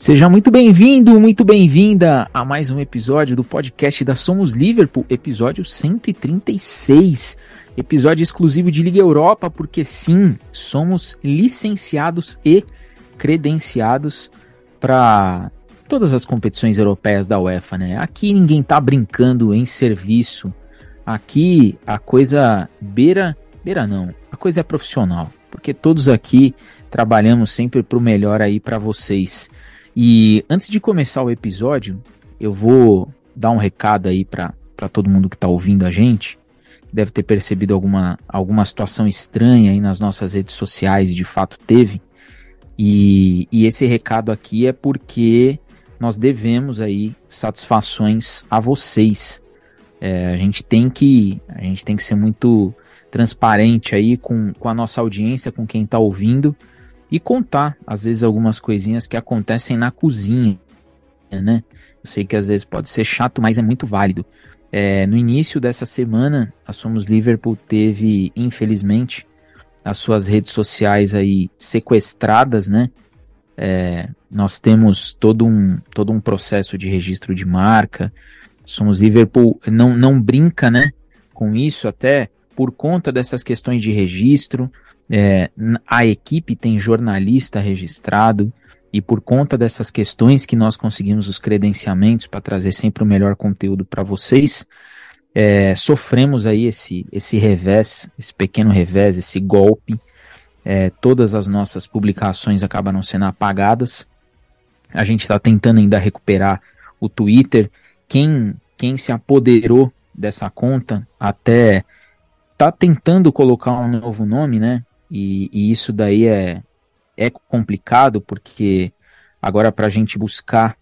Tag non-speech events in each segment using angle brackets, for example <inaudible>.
Seja muito bem-vindo, muito bem-vinda a mais um episódio do podcast da Somos Liverpool, episódio 136, episódio exclusivo de Liga Europa, porque sim, somos licenciados e credenciados para todas as competições europeias da UEFA, né? Aqui ninguém tá brincando em serviço. Aqui a coisa beira, beira não, a coisa é profissional, porque todos aqui trabalhamos sempre para o melhor aí para vocês. E antes de começar o episódio, eu vou dar um recado aí para todo mundo que está ouvindo a gente. Deve ter percebido alguma, alguma situação estranha aí nas nossas redes sociais, de fato teve. E, e esse recado aqui é porque nós devemos aí satisfações a vocês. É, a gente tem que a gente tem que ser muito transparente aí com, com a nossa audiência, com quem está ouvindo e contar, às vezes, algumas coisinhas que acontecem na cozinha, né? Eu sei que às vezes pode ser chato, mas é muito válido. É, no início dessa semana, a Somos Liverpool teve, infelizmente, as suas redes sociais aí sequestradas, né? É, nós temos todo um, todo um processo de registro de marca. Somos Liverpool não, não brinca, né? Com isso, até por conta dessas questões de registro. É, a equipe tem jornalista registrado e por conta dessas questões que nós conseguimos os credenciamentos para trazer sempre o melhor conteúdo para vocês, é, sofremos aí esse, esse revés, esse pequeno revés, esse golpe. É, todas as nossas publicações acabaram sendo apagadas. A gente está tentando ainda recuperar o Twitter. Quem, quem se apoderou dessa conta até tá tentando colocar um novo nome, né? E, e isso daí é, é complicado porque agora para a gente buscar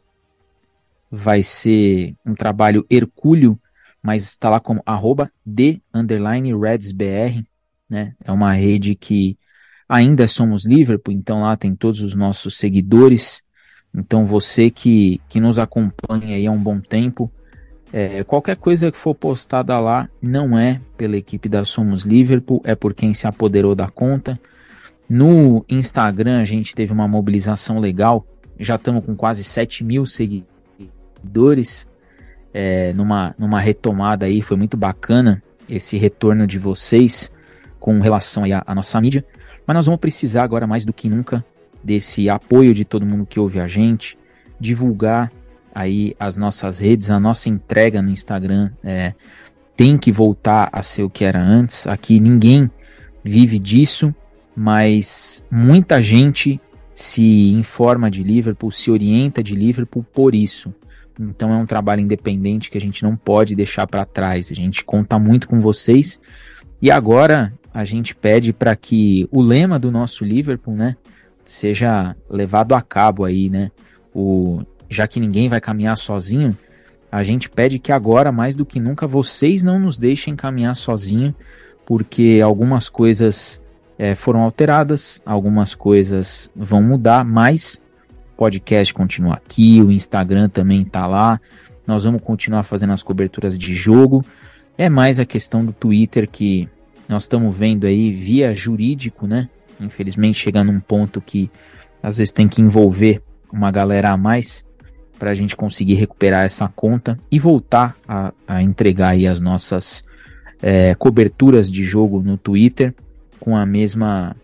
vai ser um trabalho hercúleo, mas está lá como arroba de underline redsbr, né? É uma rede que ainda somos Liverpool, então lá tem todos os nossos seguidores. Então você que, que nos acompanha aí há um bom tempo, é, qualquer coisa que for postada lá não é pela equipe da Somos Liverpool, é por quem se apoderou da conta. No Instagram a gente teve uma mobilização legal, já estamos com quase 7 mil seguidores, é, numa, numa retomada aí, foi muito bacana esse retorno de vocês com relação à nossa mídia. Mas nós vamos precisar agora mais do que nunca desse apoio de todo mundo que ouve a gente, divulgar aí as nossas redes, a nossa entrega no Instagram é, tem que voltar a ser o que era antes. Aqui ninguém vive disso, mas muita gente se informa de Liverpool, se orienta de Liverpool por isso. Então é um trabalho independente que a gente não pode deixar para trás. A gente conta muito com vocês. E agora a gente pede para que o lema do nosso Liverpool, né, seja levado a cabo aí, né? O já que ninguém vai caminhar sozinho, a gente pede que agora, mais do que nunca, vocês não nos deixem caminhar sozinho, porque algumas coisas é, foram alteradas, algumas coisas vão mudar, mas o podcast continua aqui, o Instagram também está lá, nós vamos continuar fazendo as coberturas de jogo. É mais a questão do Twitter que nós estamos vendo aí via jurídico, né? Infelizmente chegando num ponto que às vezes tem que envolver uma galera a mais para a gente conseguir recuperar essa conta e voltar a, a entregar aí as nossas é, coberturas de jogo no Twitter com a mesma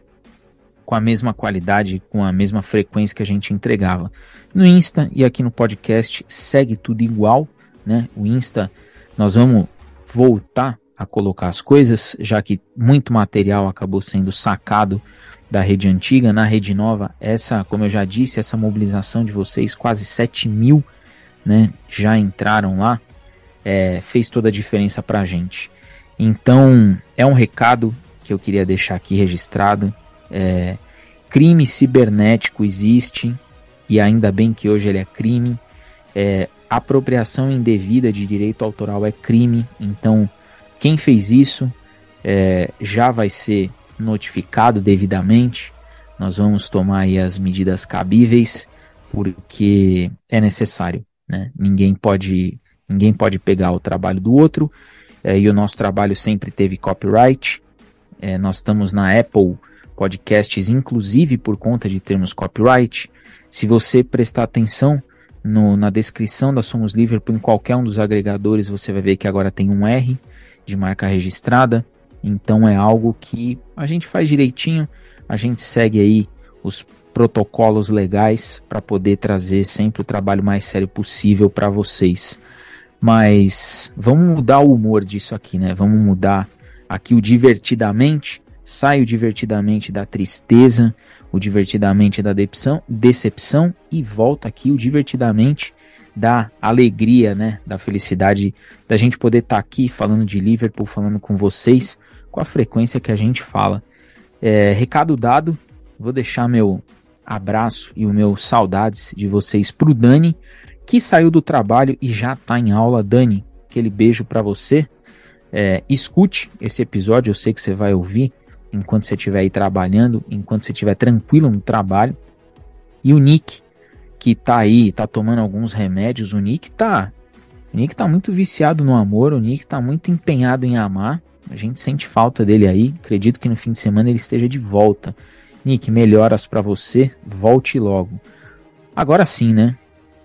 com a mesma qualidade, com a mesma frequência que a gente entregava. No Insta e aqui no podcast segue tudo igual, né? O Insta nós vamos voltar a colocar as coisas, já que muito material acabou sendo sacado da rede antiga, na rede nova, essa, como eu já disse, essa mobilização de vocês, quase 7 mil né, já entraram lá, é, fez toda a diferença para a gente. Então, é um recado que eu queria deixar aqui registrado. É, crime cibernético existe, e ainda bem que hoje ele é crime. É, apropriação indevida de direito autoral é crime, então quem fez isso é, já vai ser notificado devidamente. Nós vamos tomar as medidas cabíveis porque é necessário. Né? Ninguém pode ninguém pode pegar o trabalho do outro é, e o nosso trabalho sempre teve copyright. É, nós estamos na Apple podcasts, inclusive por conta de termos copyright. Se você prestar atenção no, na descrição da Somos Liverpool, em qualquer um dos agregadores, você vai ver que agora tem um R de marca registrada. Então é algo que a gente faz direitinho, a gente segue aí os protocolos legais para poder trazer sempre o trabalho mais sério possível para vocês. Mas vamos mudar o humor disso aqui, né? Vamos mudar aqui o divertidamente. Saio divertidamente da tristeza, o divertidamente da decepção, decepção e volta aqui o divertidamente da alegria, né? Da felicidade da gente poder estar tá aqui falando de Liverpool, falando com vocês com a frequência que a gente fala. É, recado dado, vou deixar meu abraço e o meu saudades de vocês pro Dani, que saiu do trabalho e já tá em aula. Dani, aquele beijo para você. É, escute esse episódio, eu sei que você vai ouvir enquanto você estiver aí trabalhando, enquanto você estiver tranquilo no trabalho. E o Nick, que tá aí, tá tomando alguns remédios, o Nick tá. O Nick tá muito viciado no amor, o Nick tá muito empenhado em amar. A gente sente falta dele aí. Acredito que no fim de semana ele esteja de volta. Nick, melhoras para você, volte logo. Agora sim, né?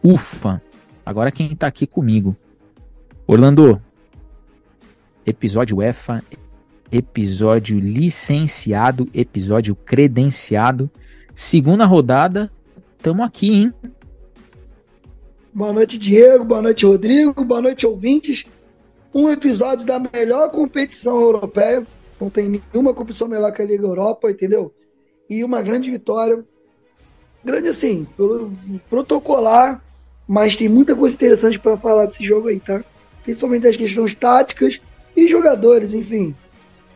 Ufa! Agora quem tá aqui comigo? Orlando. Episódio EFA, episódio licenciado, episódio credenciado. Segunda rodada, tamo aqui, hein? Boa noite, Diego. Boa noite, Rodrigo. Boa noite, ouvintes. Um episódio da melhor competição europeia. Não tem nenhuma competição melhor que a Liga Europa, entendeu? e uma grande vitória. Grande assim, pelo protocolar, mas tem muita coisa interessante para falar desse jogo aí, tá? Principalmente as questões táticas e jogadores, enfim.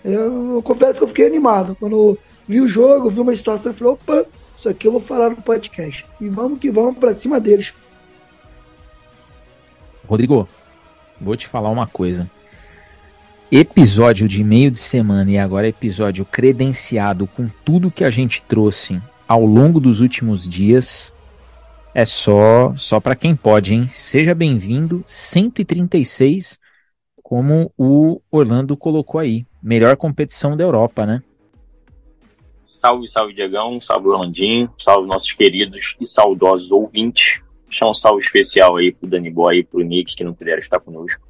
Eu, eu confesso que eu fiquei animado. Quando vi o jogo, vi uma situação e falei, opa, isso aqui eu vou falar no podcast. E vamos que vamos para cima deles. Rodrigo, vou te falar uma coisa episódio de meio de semana e agora episódio credenciado com tudo que a gente trouxe ao longo dos últimos dias é só só para quem pode, hein? Seja bem-vindo, 136, como o Orlando colocou aí. Melhor competição da Europa, né? Salve, salve, Diegão, salve, Orlandinho, salve nossos queridos e saudosos ouvintes. Deixar um salve especial aí pro Dani Boy e pro Nick, que não puderam estar conosco,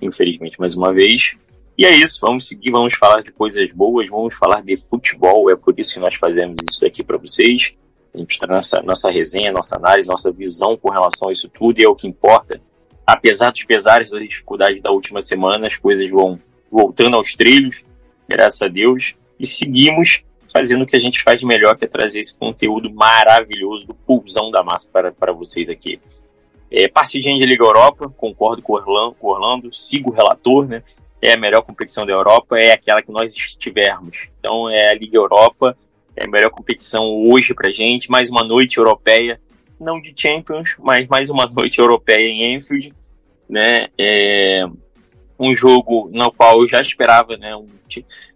infelizmente, mais uma vez. E é isso, vamos seguir, vamos falar de coisas boas, vamos falar de futebol, é por isso que nós fazemos isso aqui para vocês. A gente traz nossa, nossa resenha, nossa análise, nossa visão com relação a isso tudo, e é o que importa. Apesar dos pesares das dificuldades da última semana, as coisas vão voltando aos trilhos, graças a Deus, e seguimos fazendo o que a gente faz de melhor, que é trazer esse conteúdo maravilhoso do pulsão da massa para, para vocês aqui. É, de Liga Europa, concordo com o Orlando, com Orlando sigo o relator, né? é a melhor competição da Europa, é aquela que nós estivermos. Então é a Liga Europa, é a melhor competição hoje pra gente, mais uma noite europeia, não de Champions, mas mais uma noite europeia em Enfield, né? É um jogo no qual eu já esperava, né? Um,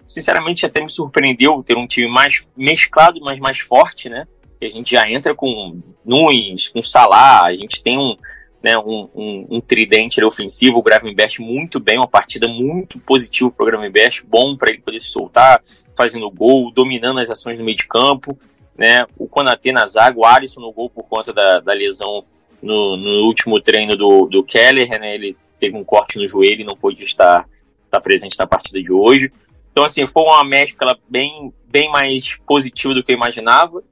sinceramente até me surpreendeu ter um time mais mesclado, mas mais forte, né? E a gente já entra com Nunes, com Salah, a gente tem um né, um, um, um tridente ofensivo, o Gravenberch muito bem, uma partida muito positiva para o Gravenberch, bom para ele poder se soltar, fazendo gol, dominando as ações no meio de campo, né, o Konaté na zaga, o Alisson no gol por conta da, da lesão no, no último treino do, do Keller, né, ele teve um corte no joelho e não pôde estar, estar presente na partida de hoje. Então, assim, foi uma mescla bem, bem mais positiva do que eu imaginava.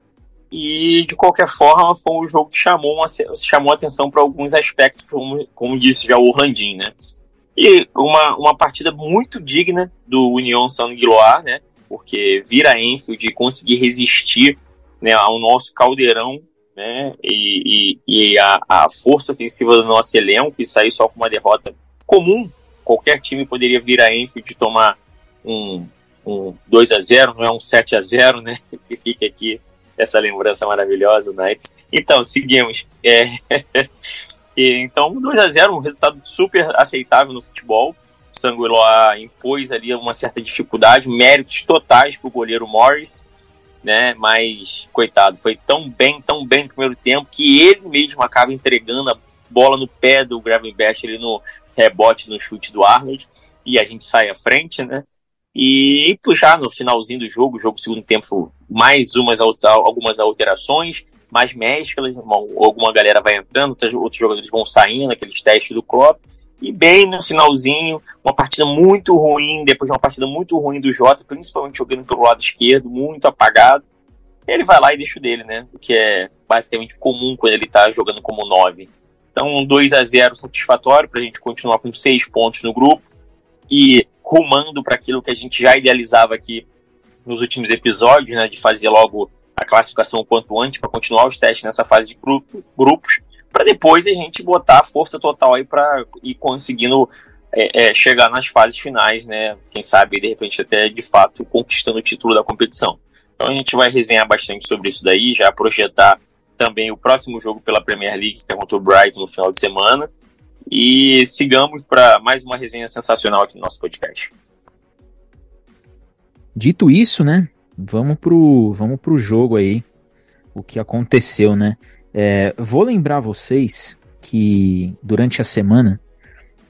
E, de qualquer forma, foi um jogo que chamou, uma, chamou atenção para alguns aspectos, como, como disse já o Randim, né? E uma, uma partida muito digna do União São Guiloar, né? Porque vira Enfield e conseguir resistir né, ao nosso caldeirão, né? E, e, e a, a, força ofensiva do nosso elenco e sair só com uma derrota comum. Qualquer time poderia vir a Enfield tomar um, um 2 a 0 não é um 7 a 0 né? <laughs> Que fica aqui essa lembrança maravilhosa, o Knights. Então, seguimos. É... <laughs> então, 2 a 0 um resultado super aceitável no futebol. O Sanguiloa impôs ali uma certa dificuldade, méritos totais para o goleiro Morris, né? Mas, coitado, foi tão bem, tão bem no primeiro tempo que ele mesmo acaba entregando a bola no pé do Gravenberch ali no rebote, no chute do Arnold, e a gente sai à frente, né? E puxar no finalzinho do jogo, jogo segundo tempo, mais umas algumas alterações, mais mesclas, alguma galera vai entrando, outros jogadores vão saindo, aqueles testes do Klopp. E bem no finalzinho, uma partida muito ruim, depois de uma partida muito ruim do Jota, principalmente jogando pelo lado esquerdo, muito apagado. Ele vai lá e deixa o dele, né? O que é basicamente comum quando ele tá jogando como 9. Então, 2 a 0 satisfatório para a gente continuar com 6 pontos no grupo e rumando para aquilo que a gente já idealizava aqui nos últimos episódios, né? De fazer logo a classificação o quanto antes para continuar os testes nessa fase de grupo, grupos para depois a gente botar a força total aí para ir conseguindo é, é, chegar nas fases finais, né? Quem sabe, de repente, até de fato conquistando o título da competição. Então a gente vai resenhar bastante sobre isso daí, já projetar também o próximo jogo pela Premier League, que é contra o Brighton no final de semana. E sigamos para mais uma resenha sensacional aqui no nosso podcast. Dito isso, né? Vamos pro, vamos pro jogo aí. O que aconteceu, né? É, vou lembrar vocês que durante a semana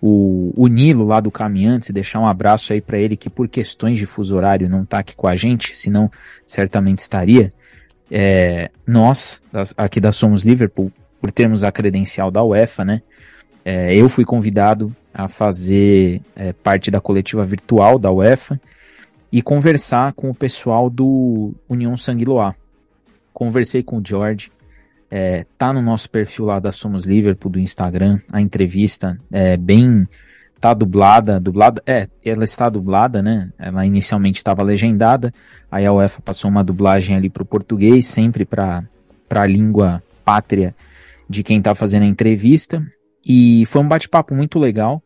o, o Nilo lá do Caminhantes, deixar um abraço aí para ele que por questões de fuso horário não tá aqui com a gente, senão certamente estaria. É, nós, aqui da Somos Liverpool, por termos a credencial da UEFA, né? É, eu fui convidado a fazer é, parte da coletiva virtual da UEFA e conversar com o pessoal do União Sanguiloa. Conversei com o George, é, tá no nosso perfil lá da Somos Liverpool do Instagram, a entrevista é bem tá dublada, dublada, é, ela está dublada, né? Ela inicialmente estava legendada, aí a UEFA passou uma dublagem ali para o português, sempre para a língua pátria de quem está fazendo a entrevista. E foi um bate-papo muito legal.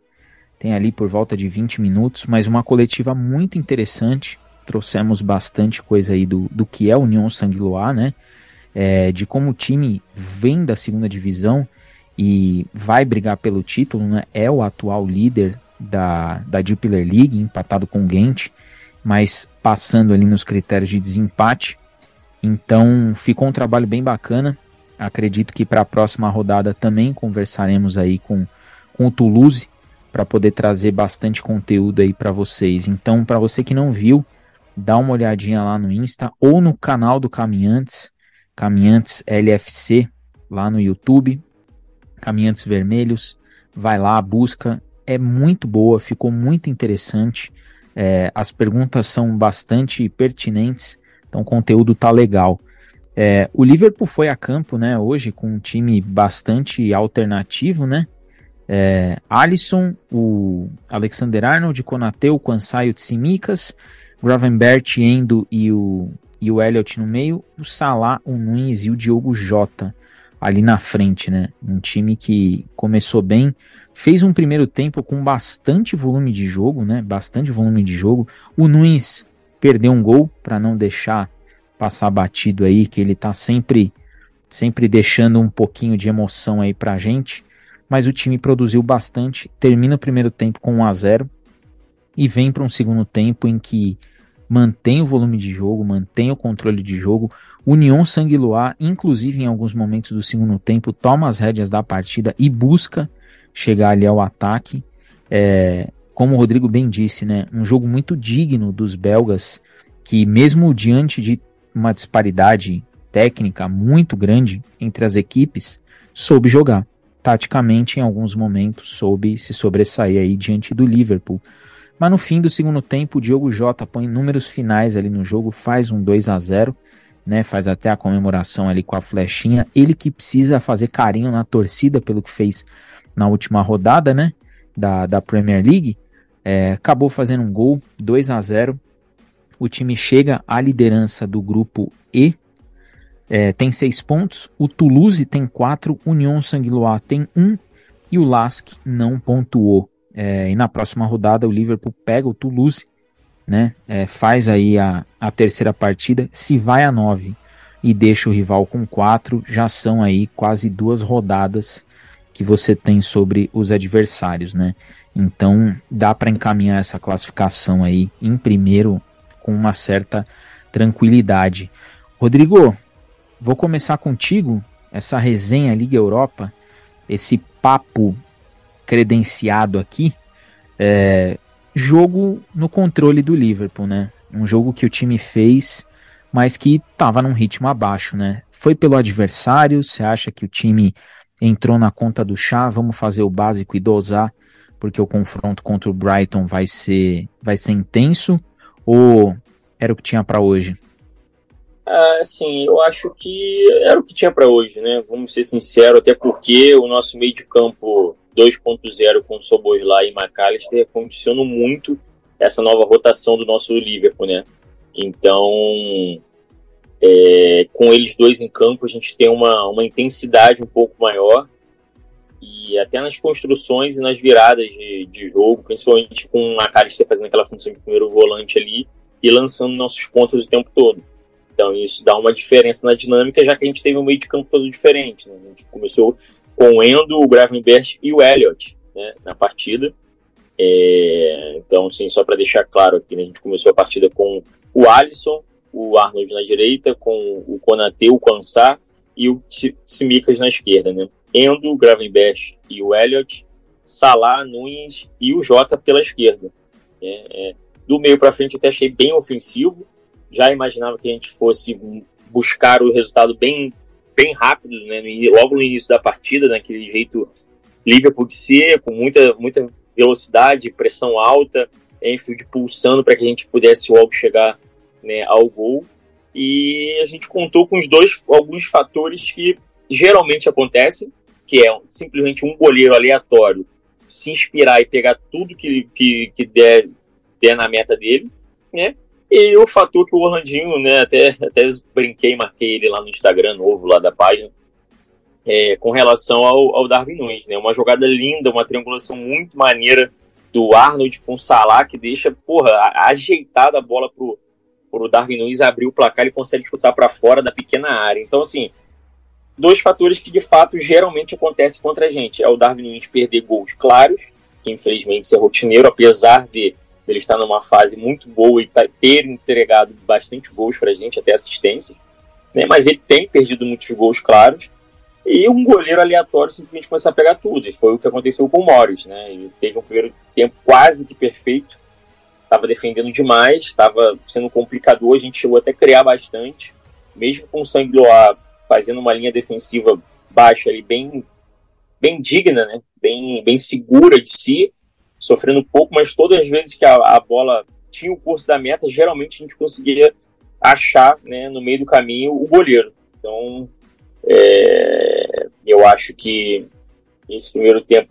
Tem ali por volta de 20 minutos, mas uma coletiva muito interessante. Trouxemos bastante coisa aí do, do que é a União Sanguiloa, né? é, de como o time vem da segunda divisão e vai brigar pelo título, né? É o atual líder da, da Jupiler League, empatado com o Gent, mas passando ali nos critérios de desempate. Então ficou um trabalho bem bacana. Acredito que para a próxima rodada também conversaremos aí com, com o Toulouse para poder trazer bastante conteúdo aí para vocês. Então, para você que não viu, dá uma olhadinha lá no Insta ou no canal do Caminhantes. Caminhantes LFC lá no YouTube, Caminhantes Vermelhos, vai lá, busca, é muito boa, ficou muito interessante, é, as perguntas são bastante pertinentes, então o conteúdo tá legal. É, o Liverpool foi a campo, né, hoje com um time bastante alternativo, né, é, Alisson, o Alexander Arnold, Konateu, Kwansai, o Tsimikas, Gravenbert, Endo e o e o Elliot no meio, o Salah, o Nunes e o Diogo Jota ali na frente, né? Um time que começou bem, fez um primeiro tempo com bastante volume de jogo, né? Bastante volume de jogo. O Nunes perdeu um gol para não deixar passar batido aí, que ele tá sempre sempre deixando um pouquinho de emoção aí pra gente, mas o time produziu bastante, termina o primeiro tempo com 1 a 0 e vem para um segundo tempo em que mantém o volume de jogo, mantém o controle de jogo. União Sanguiluar, inclusive em alguns momentos do segundo tempo, toma as rédeas da partida e busca chegar ali ao ataque. É, como o Rodrigo bem disse, né, um jogo muito digno dos belgas, que mesmo diante de uma disparidade técnica muito grande entre as equipes, soube jogar. Taticamente, em alguns momentos, soube se sobressair aí diante do Liverpool. Mas no fim do segundo tempo, o Diogo Jota põe números finais ali no jogo, faz um 2 a 0 né? Faz até a comemoração ali com a flechinha. Ele que precisa fazer carinho na torcida pelo que fez na última rodada, né? Da, da Premier League. É, acabou fazendo um gol, 2 a 0 O time chega à liderança do grupo E. É, tem seis pontos. O Toulouse tem quatro. União Sanguiloa tem um. E o Lask não pontuou. É, e na próxima rodada o Liverpool pega o Toulouse, né? É, faz aí a, a terceira partida, se vai a nove e deixa o rival com quatro, já são aí quase duas rodadas que você tem sobre os adversários, né? Então dá para encaminhar essa classificação aí em primeiro com uma certa tranquilidade. Rodrigo, vou começar contigo essa resenha Liga Europa, esse papo credenciado aqui, é, jogo no controle do Liverpool, né? Um jogo que o time fez, mas que estava num ritmo abaixo, né? Foi pelo adversário? Você acha que o time entrou na conta do chá? Vamos fazer o básico e dosar, porque o confronto contra o Brighton vai ser, vai ser intenso? Ou era o que tinha para hoje? Ah, sim, eu acho que era o que tinha para hoje, né? Vamos ser sinceros, até porque o nosso meio de campo 2.0 com Soboslai e McAllister condicionam muito essa nova rotação do nosso Liverpool, né? Então, é, com eles dois em campo, a gente tem uma, uma intensidade um pouco maior e até nas construções e nas viradas de, de jogo, principalmente com a McAllister fazendo aquela função de primeiro volante ali e lançando nossos pontos o tempo todo. Então isso dá uma diferença na dinâmica, já que a gente teve um meio de campo todo diferente. Né? A gente começou com o Endo, o Gravenberch e o Elliott né, na partida. É, então, sim, só para deixar claro aqui, né, a gente começou a partida com o Alisson, o Arnold na direita, com o Konate, o Kwansá e o Tsimikas na esquerda. Né? Endo, Gravenberch e o Elliott, Salah, Nunes e o Jota pela esquerda. É, é, do meio para frente até achei bem ofensivo, já imaginava que a gente fosse buscar o resultado bem, bem rápido, né, logo no início da partida, naquele jeito Liverpool de ser, com muita, muita velocidade, pressão alta, Enfield pulsando para que a gente pudesse logo chegar né, ao gol. E a gente contou com os dois, alguns fatores que geralmente acontecem, que é simplesmente um goleiro aleatório se inspirar e pegar tudo que, que, que der, der na meta dele, né? E o fator que o Orlandinho, né, até, até brinquei, marquei ele lá no Instagram novo, lá da página, é, com relação ao, ao Darwin Nunes, né? Uma jogada linda, uma triangulação muito maneira do Arnold com o Salah, que deixa, porra, ajeitada a bola pro, pro Darwin Nunes abrir o placar, ele consegue chutar para fora da pequena área. Então, assim, dois fatores que de fato geralmente acontecem contra a gente. É o Darwin Nunes perder gols claros, que infelizmente é rotineiro, apesar de ele estar numa fase muito boa e tá, ter entregado bastante gols para a gente, até assistência. Né? Mas ele tem perdido muitos gols claros. E um goleiro aleatório simplesmente começar a pegar tudo. E foi o que aconteceu com o Morris. Né? Ele teve um primeiro tempo quase que perfeito. Estava defendendo demais, estava sendo complicador. A gente chegou até a criar bastante. Mesmo com o Sangloa fazendo uma linha defensiva baixa e bem, bem digna, né? bem, bem segura de si sofrendo pouco, mas todas as vezes que a, a bola tinha o curso da meta, geralmente a gente conseguia achar né, no meio do caminho o goleiro. Então, é, eu acho que esse primeiro tempo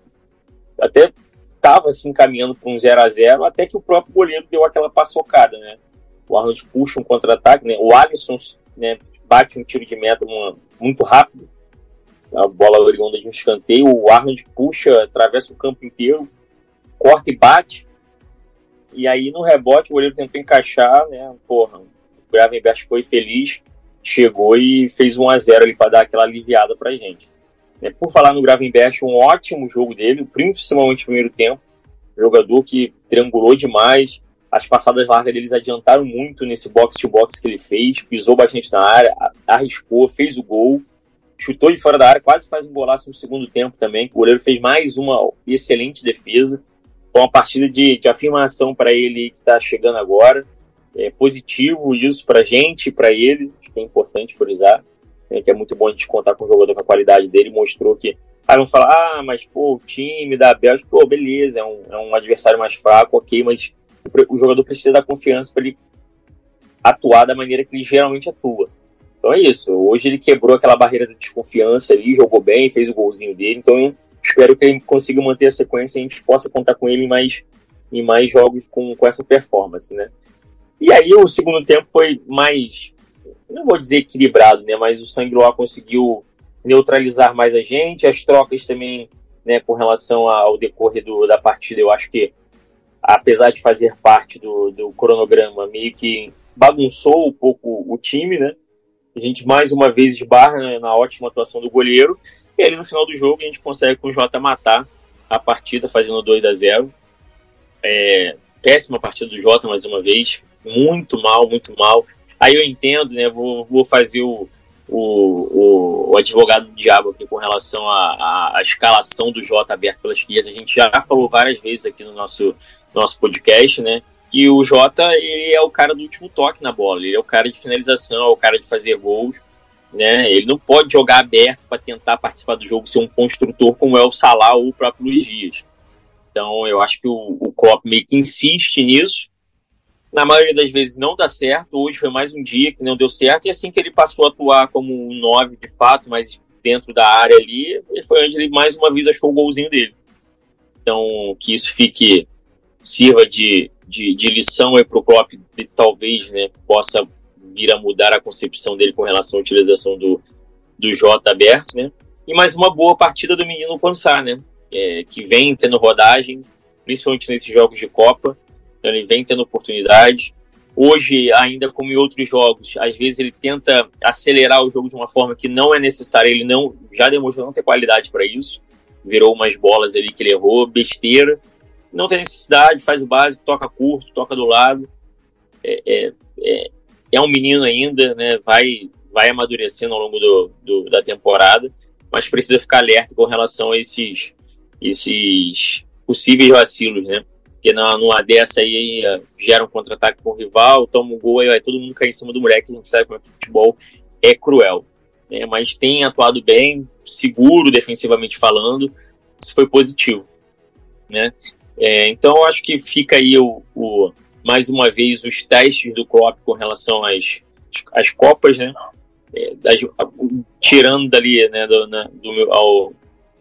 até estava assim caminhando para um 0 a 0 até que o próprio goleiro deu aquela paçocada, né? O Arnold puxa um contra-ataque, né? O Alisson né, bate um tiro de meta uma, muito rápido, a bola oriunda de um escanteio, o Arnold puxa, atravessa o campo inteiro, corta e bate. E aí no rebote o goleiro tentou encaixar, né? Porra, o Gravenberch foi feliz, chegou e fez 1 a 0 ali para dar aquela aliviada pra gente. É, por falar no Gravenberch, um ótimo jogo dele, principalmente no primeiro tempo. Jogador que triangulou demais, as passadas largas deles adiantaram muito nesse box-to-box que ele fez, pisou bastante na área, arriscou, fez o gol, chutou de fora da área, quase faz um golaço no segundo tempo também. O goleiro fez mais uma excelente defesa. Foi uma partida de, de afirmação para ele que está chegando agora. É positivo isso para a gente, para ele, acho que é importante frisar, né, que é muito bom a gente contar com o jogador com a qualidade dele, mostrou que. Aí vão falar, ah, mas pô, o time da Bélgica, pô, beleza, é um, é um adversário mais fraco, ok, mas o, jogador precisa da confiança para ele atuar da maneira que ele geralmente atua. Então é isso. Hoje ele quebrou aquela barreira de desconfiança ali, jogou bem, fez o golzinho dele. Então espero que ele consiga manter a sequência e a gente possa contar com ele em mais, em mais jogos com, com essa performance, né? E aí o segundo tempo foi mais, não vou dizer equilibrado, né? Mas o Sanguiloa conseguiu neutralizar mais a gente, as trocas também, né, com relação ao decorrer do, da partida, eu acho que apesar de fazer parte do, do cronograma, meio que bagunçou um pouco o time, né? A gente mais uma vez esbarra né, na ótima atuação do goleiro e ali no final do jogo a gente consegue com o Jota matar a partida, fazendo 2 a 0 é, Péssima partida do Jota mais uma vez. Muito mal, muito mal. Aí eu entendo, né? Vou, vou fazer o, o, o, advogado do diabo aqui com relação à, à, escalação do Jota aberto pela esquerda. A gente já falou várias vezes aqui no nosso, nosso podcast, né? Que o Jota ele é o cara do último toque na bola, ele é o cara de finalização, é o cara de fazer gols, né? Ele não pode jogar aberto para tentar participar do jogo, ser um construtor como é o Salah ou o próprio Luiz Dias. Então eu acho que o, o Klopp meio que insiste nisso. Na maioria das vezes não dá certo. Hoje foi mais um dia que não deu certo. E assim que ele passou a atuar como um 9 de fato, mas dentro da área ali, foi onde ele mais uma vez achou o golzinho dele. Então que isso fique, sirva de, de, de lição para o Klopp, talvez né, possa vir a mudar a concepção dele com relação à utilização do, do J aberto, né? E mais uma boa partida do menino Pansar, né? É, que vem tendo rodagem, principalmente nesses jogos de Copa. Então ele vem tendo oportunidade. Hoje, ainda como em outros jogos, às vezes ele tenta acelerar o jogo de uma forma que não é necessária. Ele não já demonstrou não ter qualidade para isso. Virou umas bolas ali que ele errou, besteira. Não tem necessidade, faz o básico, toca curto, toca do lado. É, é, é, é um menino ainda, né? Vai, vai amadurecendo ao longo do, do, da temporada, mas precisa ficar alerta com relação a esses, esses possíveis vacilos, né? Porque na, numa dessa aí gera um contra-ataque com o rival, toma um gol, aí vai todo mundo cair em cima do moleque, gente sabe como é que o futebol é cruel. Né? Mas tem atuado bem, seguro defensivamente falando, isso foi positivo. Né? É, então acho que fica aí o, o mais uma vez os testes do Klopp com relação às, às Copas, né? É, das, tirando dali, né, do, né, do meu, ao,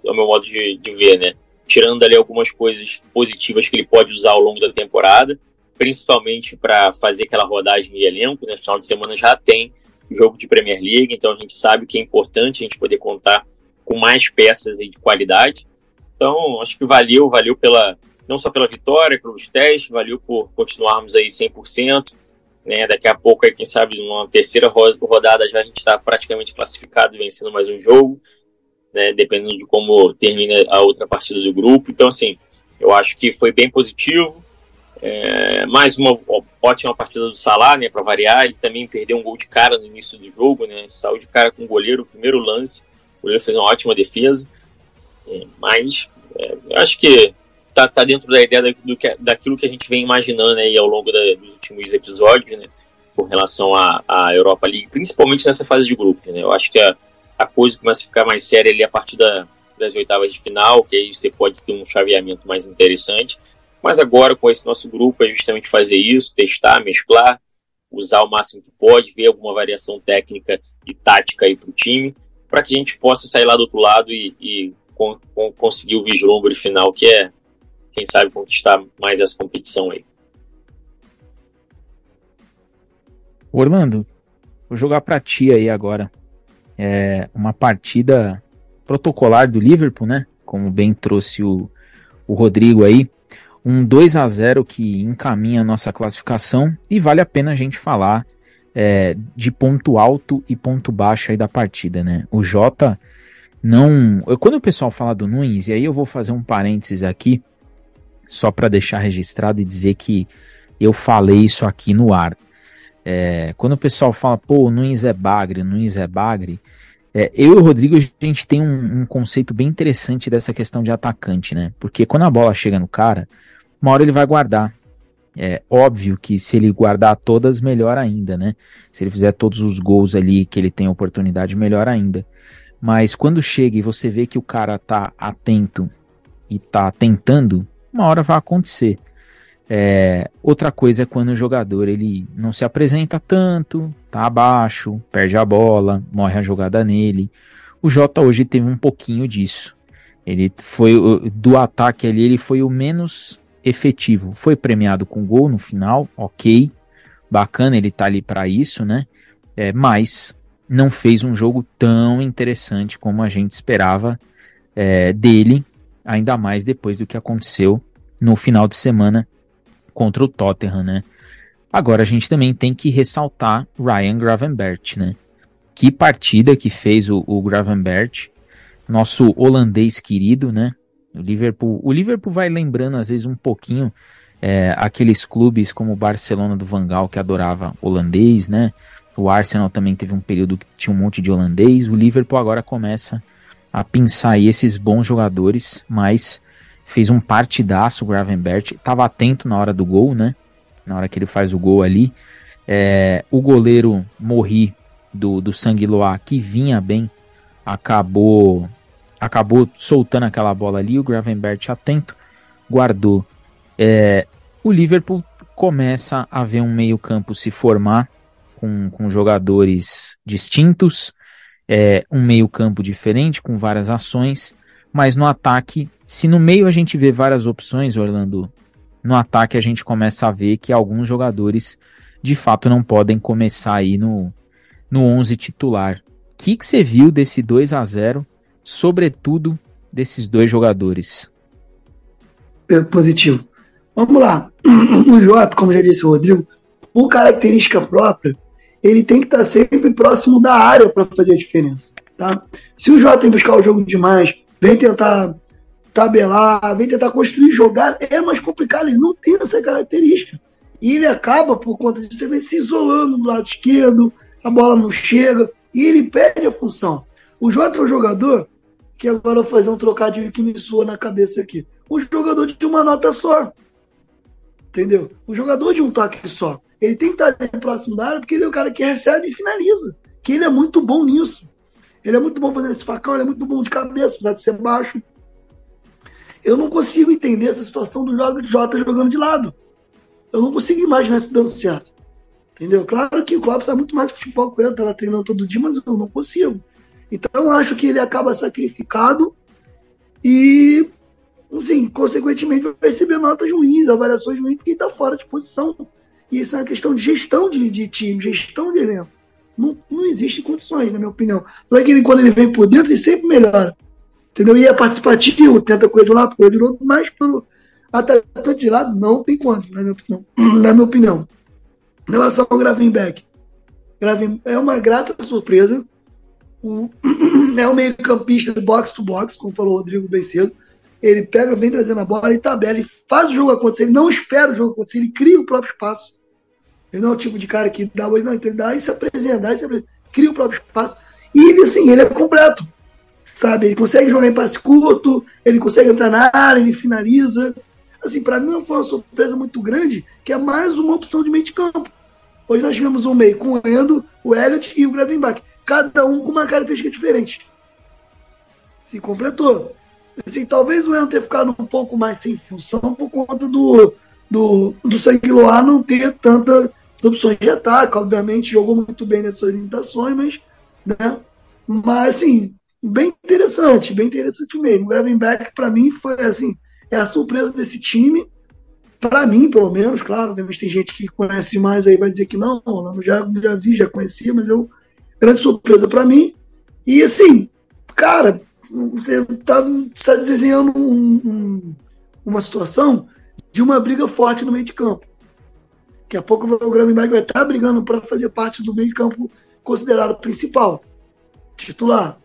meu modo de, de ver, né? Tirando dali algumas coisas positivas que ele pode usar ao longo da temporada, principalmente para fazer aquela rodagem de elenco, né? Final de semana já tem jogo de Premier League, então a gente sabe que é importante a gente poder contar com mais peças aí de qualidade. Então, acho que valeu, valeu pela, não só pela vitória, pelos testes, valeu por continuarmos aí 100%. Né? Daqui a pouco, aí, quem sabe, numa terceira rodada já a gente está praticamente classificado vencendo mais um jogo, né? dependendo de como termina a outra partida do grupo. Então, assim, eu acho que foi bem positivo. É, mais uma ótima partida do Salah, né, para variar. Ele também perdeu um gol de cara no início do jogo, né? Saiu de cara com o goleiro, primeiro lance. O goleiro fez uma ótima defesa. É, mas é, eu acho que tá, tá dentro da ideia do que, daquilo que a gente vem imaginando aí ao longo da, dos últimos episódios, né? Com relação à, à Europa League, principalmente nessa fase de grupo, né? Eu acho que a, a coisa começa a ficar mais séria ali a partir da, das oitavas de final, que aí você pode ter um chaveamento mais interessante. Mas agora, com esse nosso grupo, é justamente fazer isso, testar, mesclar, usar o máximo que pode, ver alguma variação técnica e tática aí para o time, para que a gente possa sair lá do outro lado e, e com, com, conseguir o vislumbre final, que é quem sabe, conquistar mais essa competição aí. Orlando, vou jogar para ti aí agora. É uma partida protocolar do Liverpool, né? Como bem trouxe o, o Rodrigo aí. Um 2 a 0 que encaminha a nossa classificação e vale a pena a gente falar é, de ponto alto e ponto baixo aí da partida, né? O Jota não. Quando o pessoal fala do Nunes, e aí eu vou fazer um parênteses aqui, só para deixar registrado e dizer que eu falei isso aqui no ar. É, quando o pessoal fala, pô, o Nunes é bagre, o Nunes é bagre, é, eu e o Rodrigo, a gente tem um, um, conceito bem interessante dessa questão de atacante, né? Porque quando a bola chega no cara, uma hora ele vai guardar. É óbvio que se ele guardar todas, melhor ainda, né? Se ele fizer todos os gols ali que ele tem oportunidade, melhor ainda. Mas quando chega e você vê que o cara tá atento e tá tentando, uma hora vai acontecer. É, outra coisa é quando o jogador ele não se apresenta tanto, tá abaixo, perde a bola, morre a jogada nele. O Jota hoje teve um pouquinho disso. Ele foi do ataque ali, ele foi o menos efetivo. Foi premiado com gol no final, ok, bacana, ele tá ali para isso, né? É, mas não fez um jogo tão interessante como a gente esperava é, dele ainda mais depois do que aconteceu no final de semana contra o Tottenham, né? Agora a gente também tem que ressaltar Ryan Gravenbert, né? Que partida que fez o, o Gravenbert, nosso holandês querido, né? O Liverpool, o Liverpool vai lembrando às vezes um pouquinho é, aqueles clubes como o Barcelona do Van Gaal que adorava holandês, né? O Arsenal também teve um período que tinha um monte de holandês. O Liverpool agora começa a pensar esses bons jogadores, mas fez um partidaço o Gravenbert, estava atento na hora do gol, né? Na hora que ele faz o gol ali. É, o goleiro Morri do, do Sanguiloa, que vinha bem, acabou acabou soltando aquela bola ali. O Gravenbert atento, guardou. É, o Liverpool começa a ver um meio-campo se formar com, com jogadores distintos, é, um meio-campo diferente, com várias ações, mas no ataque, se no meio a gente vê várias opções, Orlando, no ataque a gente começa a ver que alguns jogadores de fato não podem começar aí no, no 11 titular. O que, que você viu desse 2 a 0 sobretudo desses dois jogadores? Positivo. Vamos lá. <clears throat> O Jota, como já disse o Rodrigo, por característica própria, ele tem que estar sempre próximo da área para fazer a diferença. Tá? Se o Jota tem buscar o jogo demais, vem tentar tabelar, vem tentar construir jogar, é mais complicado. Ele não tem essa característica. E ele acaba, por conta disso, ele se isolando do lado esquerdo, a bola não chega, e ele perde a função. O Jota é um jogador que agora eu vou fazer um trocadilho que me soa na cabeça aqui. Um jogador de uma nota só. Entendeu? O jogador de um toque só. Ele tem que estar próximo da área porque ele é o cara que recebe e finaliza. Que ele é muito bom nisso. Ele é muito bom fazendo esse facão, ele é muito bom de cabeça, apesar de ser baixo. Eu não consigo entender essa situação do Jota jogando de lado. Eu não consigo imaginar isso dando certo. Entendeu? Claro que o Klopp sabe muito mais de futebol com ele, tá lá treinando todo dia, mas eu não consigo. Então eu acho que ele acaba sacrificado e assim, consequentemente, vai receber notas ruins, avaliações ruins, porque está fora de posição. E isso é uma questão de gestão de, de time, gestão de elenco. Não, não existe condições, na minha opinião. Só que ele, quando ele vem por dentro, ele sempre melhora. Entendeu? E é participativo, tenta correr de um lado, correr de outro, mas pelo atacante de lado não tem quanto, na minha opinião. <clears throat> Na minha opinião. Em relação ao Gravenbeck, Graven, é uma grata surpresa. O, <clears throat> é um meio-campista de box to box, como falou o Rodrigo bem cedo ele pega, vem trazendo a bola e tabela, ele faz o jogo acontecer, ele não espera o jogo acontecer, ele cria o próprio espaço. Ele não é o tipo de cara que dá o não, então ele dá e se apresenta, dá e se apresenta, cria o próprio espaço. E ele, assim, ele é completo. Sabe? Ele consegue jogar em passe curto, ele consegue entrar na área, ele finaliza. Assim, para mim foi uma surpresa muito grande, que é mais uma opção de meio de campo. Hoje nós tivemos um meio com o Endo, o Elliot e o Gravenbach. Cada um com uma característica diferente. Se completou. Assim, talvez o Eno tenha ficado um pouco mais sem função por conta do, do, do Sanguiloar não ter tantas opções de ataque. Obviamente, jogou muito bem nessas orientações, mas, né? Mas, assim, bem interessante, bem interessante mesmo. O Gravenbeck, para mim, foi assim, é a surpresa desse time. Para mim, pelo menos, claro, mas tem gente que conhece mais aí, vai dizer que não, não já, já vi, já conhecia, mas eu, grande surpresa para mim. E assim, cara, você está tá desenhando um, um, uma situação de uma briga forte no meio de campo. Daqui a pouco o Gravenberg vai estar brigando para fazer parte do meio campo considerado principal, titular.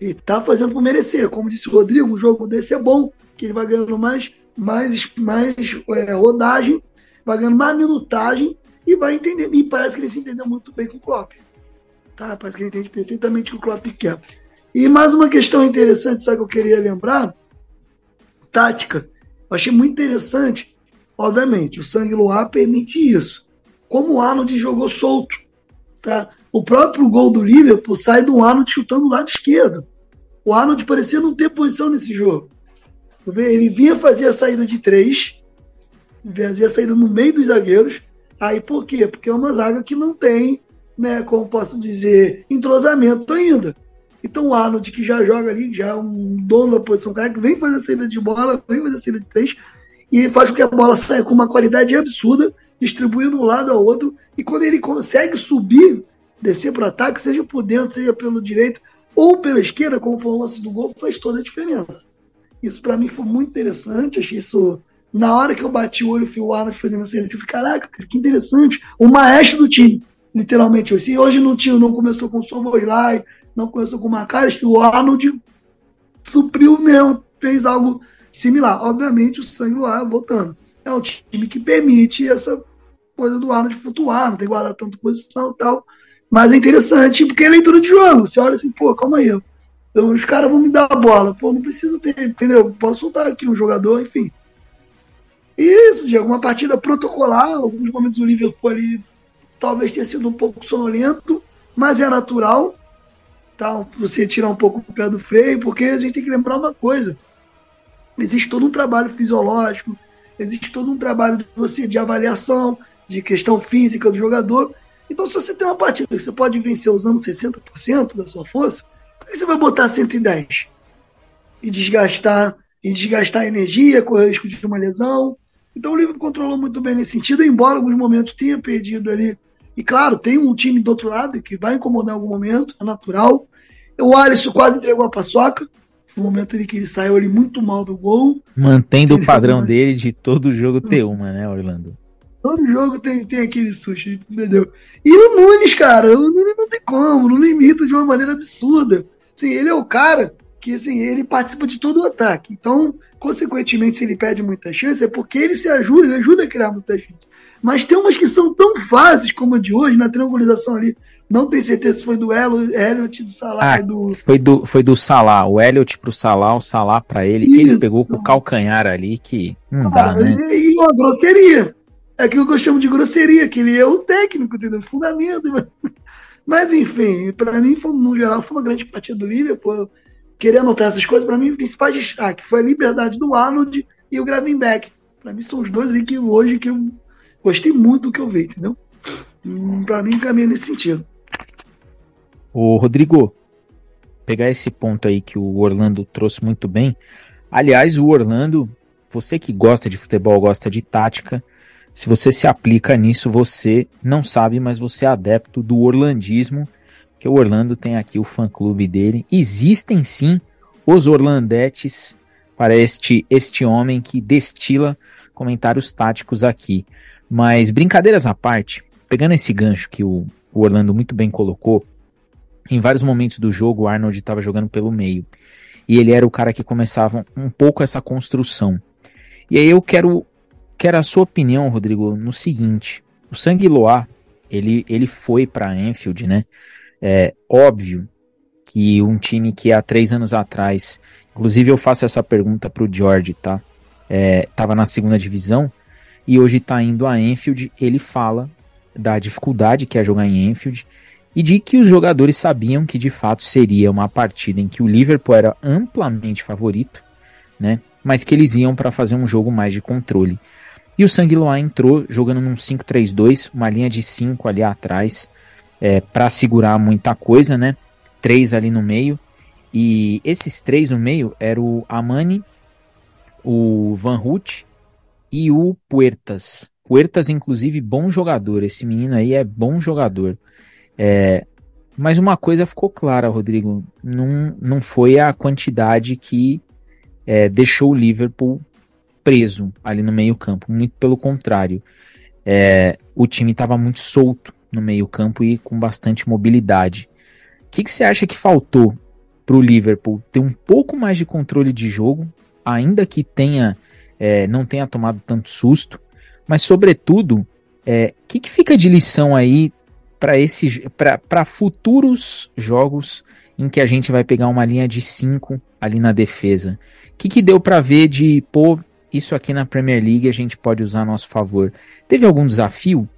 E está fazendo por merecer. Como disse o Rodrigo, um jogo desse é bom, que ele vai ganhando mais, mais, mais é, rodagem, vai ganhando mais minutagem e vai entender. E parece que ele se entendeu muito bem com o Klopp. Tá? Parece que ele entende perfeitamente o que o Klopp quer. E mais uma questão interessante, sabe que eu queria lembrar? Tática. Eu achei muito interessante. Obviamente, o Sangue Luar permite isso. Como o Arnold jogou solto. Tá? O próprio gol do Liverpool sai do Arnold chutando o lado esquerdo. O Arnold parecia não ter posição nesse jogo. Ele vinha fazer a saída de três, fazia a saída no meio dos zagueiros. Aí por quê? Porque é uma zaga que não tem, né, como posso dizer, entrosamento ainda. Então o Arnold, que já joga ali, já é um dono da posição, cara que vem fazer a saída de bola, vem fazer a saída de três, e faz com que a bola saia com uma qualidade absurda, distribuindo um lado ao outro, e quando ele consegue subir, descer para o ataque, seja por dentro, seja pelo direito, ou pela esquerda, como foi o lance do gol, faz toda a diferença. Isso para mim foi muito interessante, achei isso. Na hora que eu bati o olho, fui o Arnold fazendo a saída, eu falei, caraca, que interessante. O maestro do time, literalmente. Se hoje não tinha, não começou com o Soboilai, não começou com uma cara, o Arnold supriu mesmo, fez algo similar. Obviamente, o sangue do ar voltando. É um time que permite essa coisa do Arnold flutuar, não tem que guardar tanto posição e tal. Mas é interessante, porque é leitura de jogo. Você olha assim, pô, calma aí. Então, os caras vão me dar a bola. Pô, não preciso ter, entendeu? Posso soltar aqui um jogador, enfim. Isso, de alguma partida protocolar, alguns momentos o Liverpool ali talvez tenha sido um pouco sonolento, mas é natural, tá? Você tirar um pouco o pé do freio, porque a gente tem que lembrar uma coisa. Existe todo um trabalho fisiológico, existe todo um trabalho de você de avaliação, de questão física do jogador. Então, se você tem uma partida que você pode vencer usando 60% da sua força, por que você vai botar 110? E desgastar, e desgastar energia, correr risco de uma lesão. Então o Liverpool controlou muito bem nesse sentido, embora em alguns momentos tenha perdido ali. E claro, tem um time do outro lado que vai incomodar em algum momento, é natural. O Alisson quase entregou a paçoca. No momento ali que ele saiu ali muito mal do gol. Mantendo o padrão dele de todo jogo ter uma, né, Orlando? Todo jogo tem, tem aquele susto, entendeu? E o Nunes, cara, o Nunes não tem como, não limita de uma maneira absurda. Assim, ele é o cara que assim, ele participa de todo o ataque. Então, consequentemente, se ele perde muita chance, é porque ele se ajuda, ele ajuda a criar muita chance. Mas tem umas que são tão fáceis como a de hoje, na triangulização ali. Não tenho certeza se foi do Elliot do Salah. Ah, do... Foi, do, foi do Salah. O Elliot pro Salah, o Salah pra ele. Isso. Ele pegou com o calcanhar ali que não ah, dá, né? E, e uma grosseria. É aquilo que eu chamo de grosseria, que ele é o técnico, entendeu? Fundamento. Mas, enfim, para mim, foi, no geral, foi uma grande partida do Liverpool. Queria anotar essas coisas, para mim, o principal destaque foi a liberdade do Arnold e o Gravenbeck. Para mim, são os dois ali que hoje que eu gostei muito do que eu vi, entendeu? Hum, para mim, caminha nesse sentido. Ô, Rodrigo, pegar esse ponto aí que o Orlando trouxe muito bem. Aliás, o Orlando, você que gosta de futebol, gosta de tática, se você se aplica nisso, você não sabe, mas você é adepto do orlandismo, que o Orlando tem aqui o fã-clube dele. Existem sim os orlandetes para este, este homem que destila comentários táticos aqui. Mas brincadeiras à parte, pegando esse gancho que o, o Orlando muito bem colocou, em vários momentos do jogo o Arnold estava jogando pelo meio. E ele era o cara que começava um pouco essa construção. E aí eu quero quero a sua opinião, Rodrigo, no seguinte: o Sangue Loa, ele, ele foi para Anfield, né? É óbvio que um time que há três anos atrás, inclusive eu faço essa pergunta para o George, tá? É, tava na segunda divisão e hoje está indo a Anfield. Ele fala da dificuldade que é jogar em Anfield e de que os jogadores sabiam que de fato seria uma partida em que o Liverpool era amplamente favorito, né? Mas que eles iam para fazer um jogo mais de controle. E o Sanguiloa entrou jogando num 5-3-2, uma linha de 5 ali atrás, é, para segurar muita coisa, né? Três ali no meio. E esses três no meio eram o Amani, o Van Hout e o Puertas. Puertas, inclusive, bom jogador. Esse menino aí é bom jogador. É, mas uma coisa ficou clara, Rodrigo. Não, não foi a quantidade que é, deixou o Liverpool preso ali no meio-campo. Muito pelo contrário. É, o time estava muito solto no meio-campo e com bastante mobilidade. O que, você acha que faltou para o Liverpool ter um pouco mais de controle de jogo, ainda que tenha é, não tenha tomado tanto susto, mas sobretudo, o é, que, que fica de lição aí para futuros jogos em que a gente vai pegar uma linha de 5 ali na defesa? O que, que deu para ver de pô, isso aqui na Premier League a gente pode usar a nosso favor. Teve algum desafio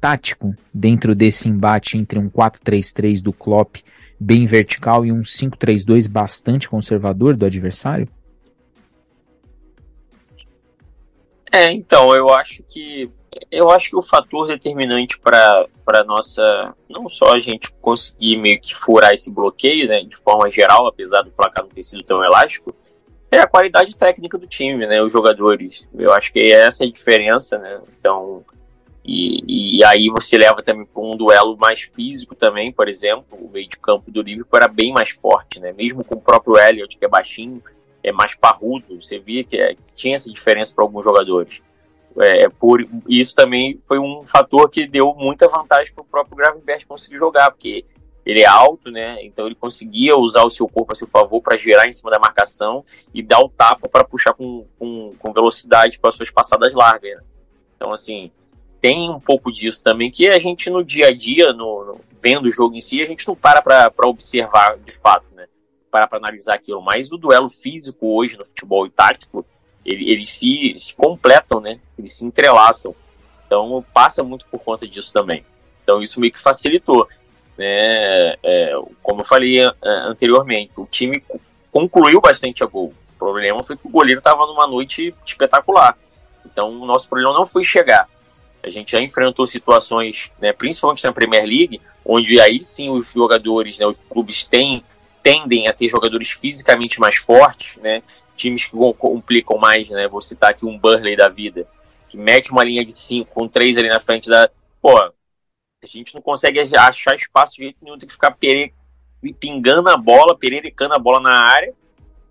tático dentro desse embate entre um 4-3-3 do Klopp bem vertical e um 5-3-2 bastante conservador do adversário? É, então, eu acho que eu acho que o fator determinante para para nossa não só a gente conseguir meio que furar esse bloqueio, né, de forma geral, apesar do placar não ter sido tão elástico, é a qualidade técnica do time, né? Os jogadores. Eu acho que essa é a diferença, né? Então, e, e aí você leva também para um duelo mais físico também, por exemplo, o meio de campo do Liverpool era bem mais forte, né? Mesmo com o próprio Elliot, que é baixinho, é mais parrudo, você via que, é, que tinha essa diferença para alguns jogadores. É, por isso também foi um fator que deu muita vantagem para o próprio Gravenberch conseguir jogar, porque ele é alto, né? Então ele conseguia usar o seu corpo a seu favor para girar em cima da marcação e dar o tapa para puxar com, com, com velocidade para suas passadas largas. Né? Então, assim, tem um pouco disso também que a gente no dia a dia, no, no vendo o jogo em si, a gente não para para observar de fato, né? para analisar aquilo, mas o duelo físico hoje no futebol e tático, ele, eles se, se completam, né? Eles se entrelaçam. Então passa muito por conta disso também. Então isso meio que facilitou. Né? É, como eu falei anteriormente, o time concluiu bastante a gol. O problema foi que o goleiro estava numa noite espetacular. Então o nosso problema não foi chegar. A gente já enfrentou situações, né, principalmente na Premier League, onde aí sim os jogadores, né, os clubes têm, tendem a ter jogadores fisicamente mais fortes, né, times que complicam mais, né, vou citar aqui um Burley da vida, que mete uma linha de cinco com três ali na frente da... Pô, a gente não consegue achar espaço de jeito nenhum, tem que ficar pere... pingando a bola, pererecando a bola na área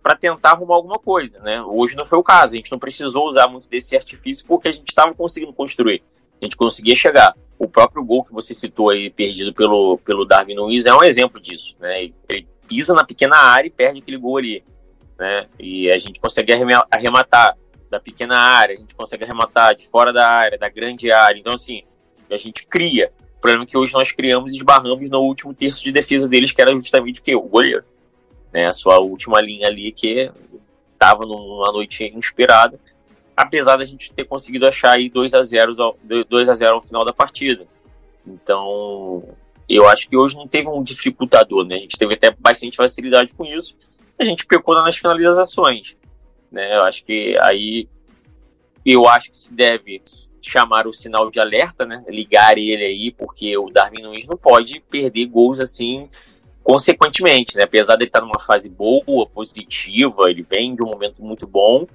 para tentar arrumar alguma coisa, né? Hoje não foi o caso, a gente não precisou usar muito desse artifício porque a gente estava conseguindo construir a gente conseguia chegar. O próprio gol que você citou aí, perdido pelo, pelo Darwin Nunes, é um exemplo disso, né? Ele pisa na pequena área e perde aquele gol ali, né? E a gente consegue arrematar da pequena área, a gente consegue arrematar de fora da área, da grande área. Então, assim, a gente cria. O problema é que hoje nós criamos e esbarramos no último terço de defesa deles, que era justamente o quê? O goleiro. Né? A sua última linha ali, que estava numa noite inspirada apesar da gente ter conseguido achar aí 2 a 0 ao, 2 a 0 ao final da partida. Então, eu acho que hoje não teve um dificultador, né? A gente teve até bastante facilidade com isso. A gente pecou nas finalizações, né? Eu acho que aí eu acho que se deve chamar o sinal de alerta, né? Ligar ele aí, porque o Darwin Nunes não pode perder gols assim consequentemente, né? Apesar de ele estar numa fase boa, positiva, ele vem de um momento muito bom,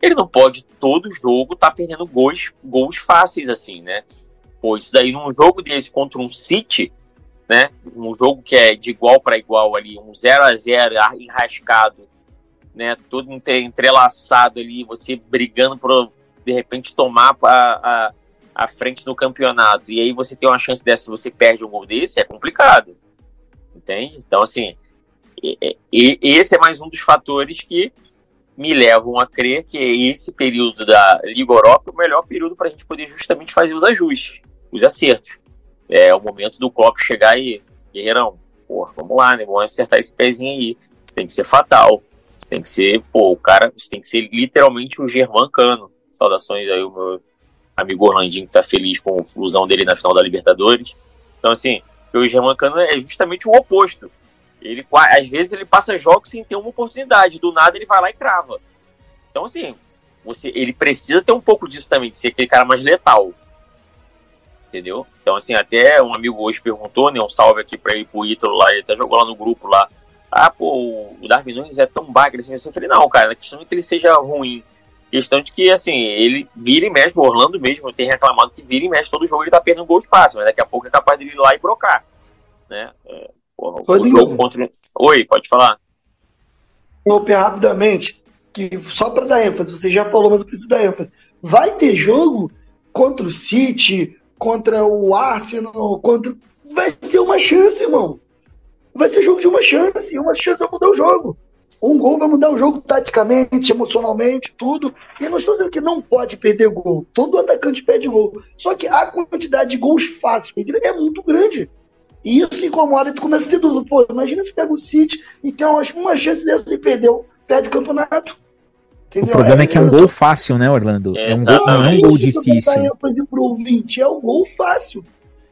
ele não pode todo jogo estar tá perdendo gols, gols fáceis assim, né? Pô, isso daí num jogo desse contra um City, né? Um jogo que é de igual para igual ali, um 0 a 0 enrascado, né? Todo entrelaçado ali, você brigando por de repente tomar a, a, a frente no campeonato. E aí você tem uma chance dessa, você perde um gol desse, é complicado. Entende? Então, assim, e, e, esse é mais um dos fatores que me levam a crer que esse período da Liga Europa é o melhor período para a gente poder justamente fazer os ajustes, os acertos. É o momento do Klopp chegar e, guerreirão, porra, vamos lá, né? Vamos acertar esse pezinho aí. Isso tem que ser fatal. Isso tem que ser, pô, o cara, isso tem que ser literalmente o Germán Cano. Saudações aí, o meu amigo Orlandinho que tá feliz com a fusão dele na final da Libertadores. Então, assim, o Germán Cano é justamente o oposto. Ele, às vezes ele passa jogos sem ter uma oportunidade, do nada ele vai lá e crava. Então, assim, você, ele precisa ter um pouco disso também, de ser aquele cara mais letal. Entendeu? Então, assim, até um amigo hoje perguntou, né? Um salve aqui pra ele, pro Ítalo lá, ele até jogou lá no grupo lá. Ah, pô, o Darwin Nunes é tão bagre assim. Eu falei, não, cara, a questão é que ele seja ruim. Questão de que, assim, ele vira e mexe, o Orlando mesmo tem reclamado que vira e mexe todo jogo ele tá perdendo gols fácil, mas daqui a pouco é capaz de ir lá e brocar, né? É, Porra, o jogo contra... Oi, pode falar. Open rapidamente, que só para dar ênfase, você já falou, mas eu preciso dar ênfase. Vai ter jogo contra o City, contra o Arsenal, contra. Vai ser uma chance, irmão. Vai ser jogo de uma chance, uma chance vai mudar o jogo. Um gol vai mudar o jogo taticamente, emocionalmente, tudo. E nós estamos dizendo que não pode perder gol. Todo atacante perde gol. Só que a quantidade de gols fáceis é muito grande. E isso incomoda e tu começa a ter dúvida. Pô, imagina se pega o City e tem uma, uma chance dessa e perdeu, perde o campeonato. Entendeu? O problema é, é que é um gol fácil, né, Orlando? É, é um gol, não é um gol difícil. ênfase pro ouvinte, é o gol fácil.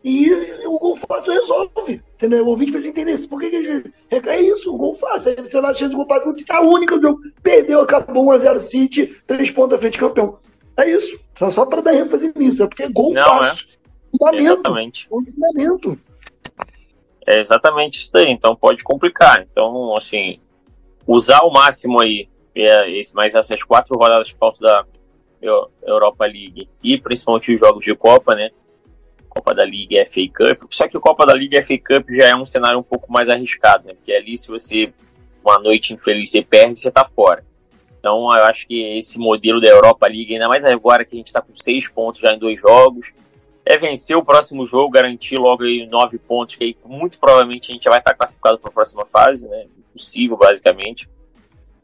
E o gol fácil resolve. Entendeu? O ouvinte precisa entender isso. Por que, que é isso? O gol fácil. Aí você vai a chance de gol fácil quando você tá única do jogo. Perdeu, acabou 1x0 City, 3 pontos à frente campeão. É isso. Só, só para dar ênfase nisso. É porque é gol Não, fácil. É. Fundamento. Exatamente. Fundamento. É exatamente isso daí, então pode complicar. Então, assim, usar ao máximo aí é, mais essas quatro rodadas que faltam da Europa League e principalmente os jogos de Copa, né? Copa da Liga e FA Cup. Só que Copa da Liga e FA Cup já é um cenário um pouco mais arriscado, né? Porque ali, se você, uma noite infeliz, você perde, você tá fora. Então, eu acho que esse modelo da Europa League, ainda mais agora que a gente está com seis pontos já em dois jogos, é vencer o próximo jogo, garantir logo aí nove pontos, que aí muito provavelmente a gente já vai estar classificado para a próxima fase, né? Impossível, basicamente.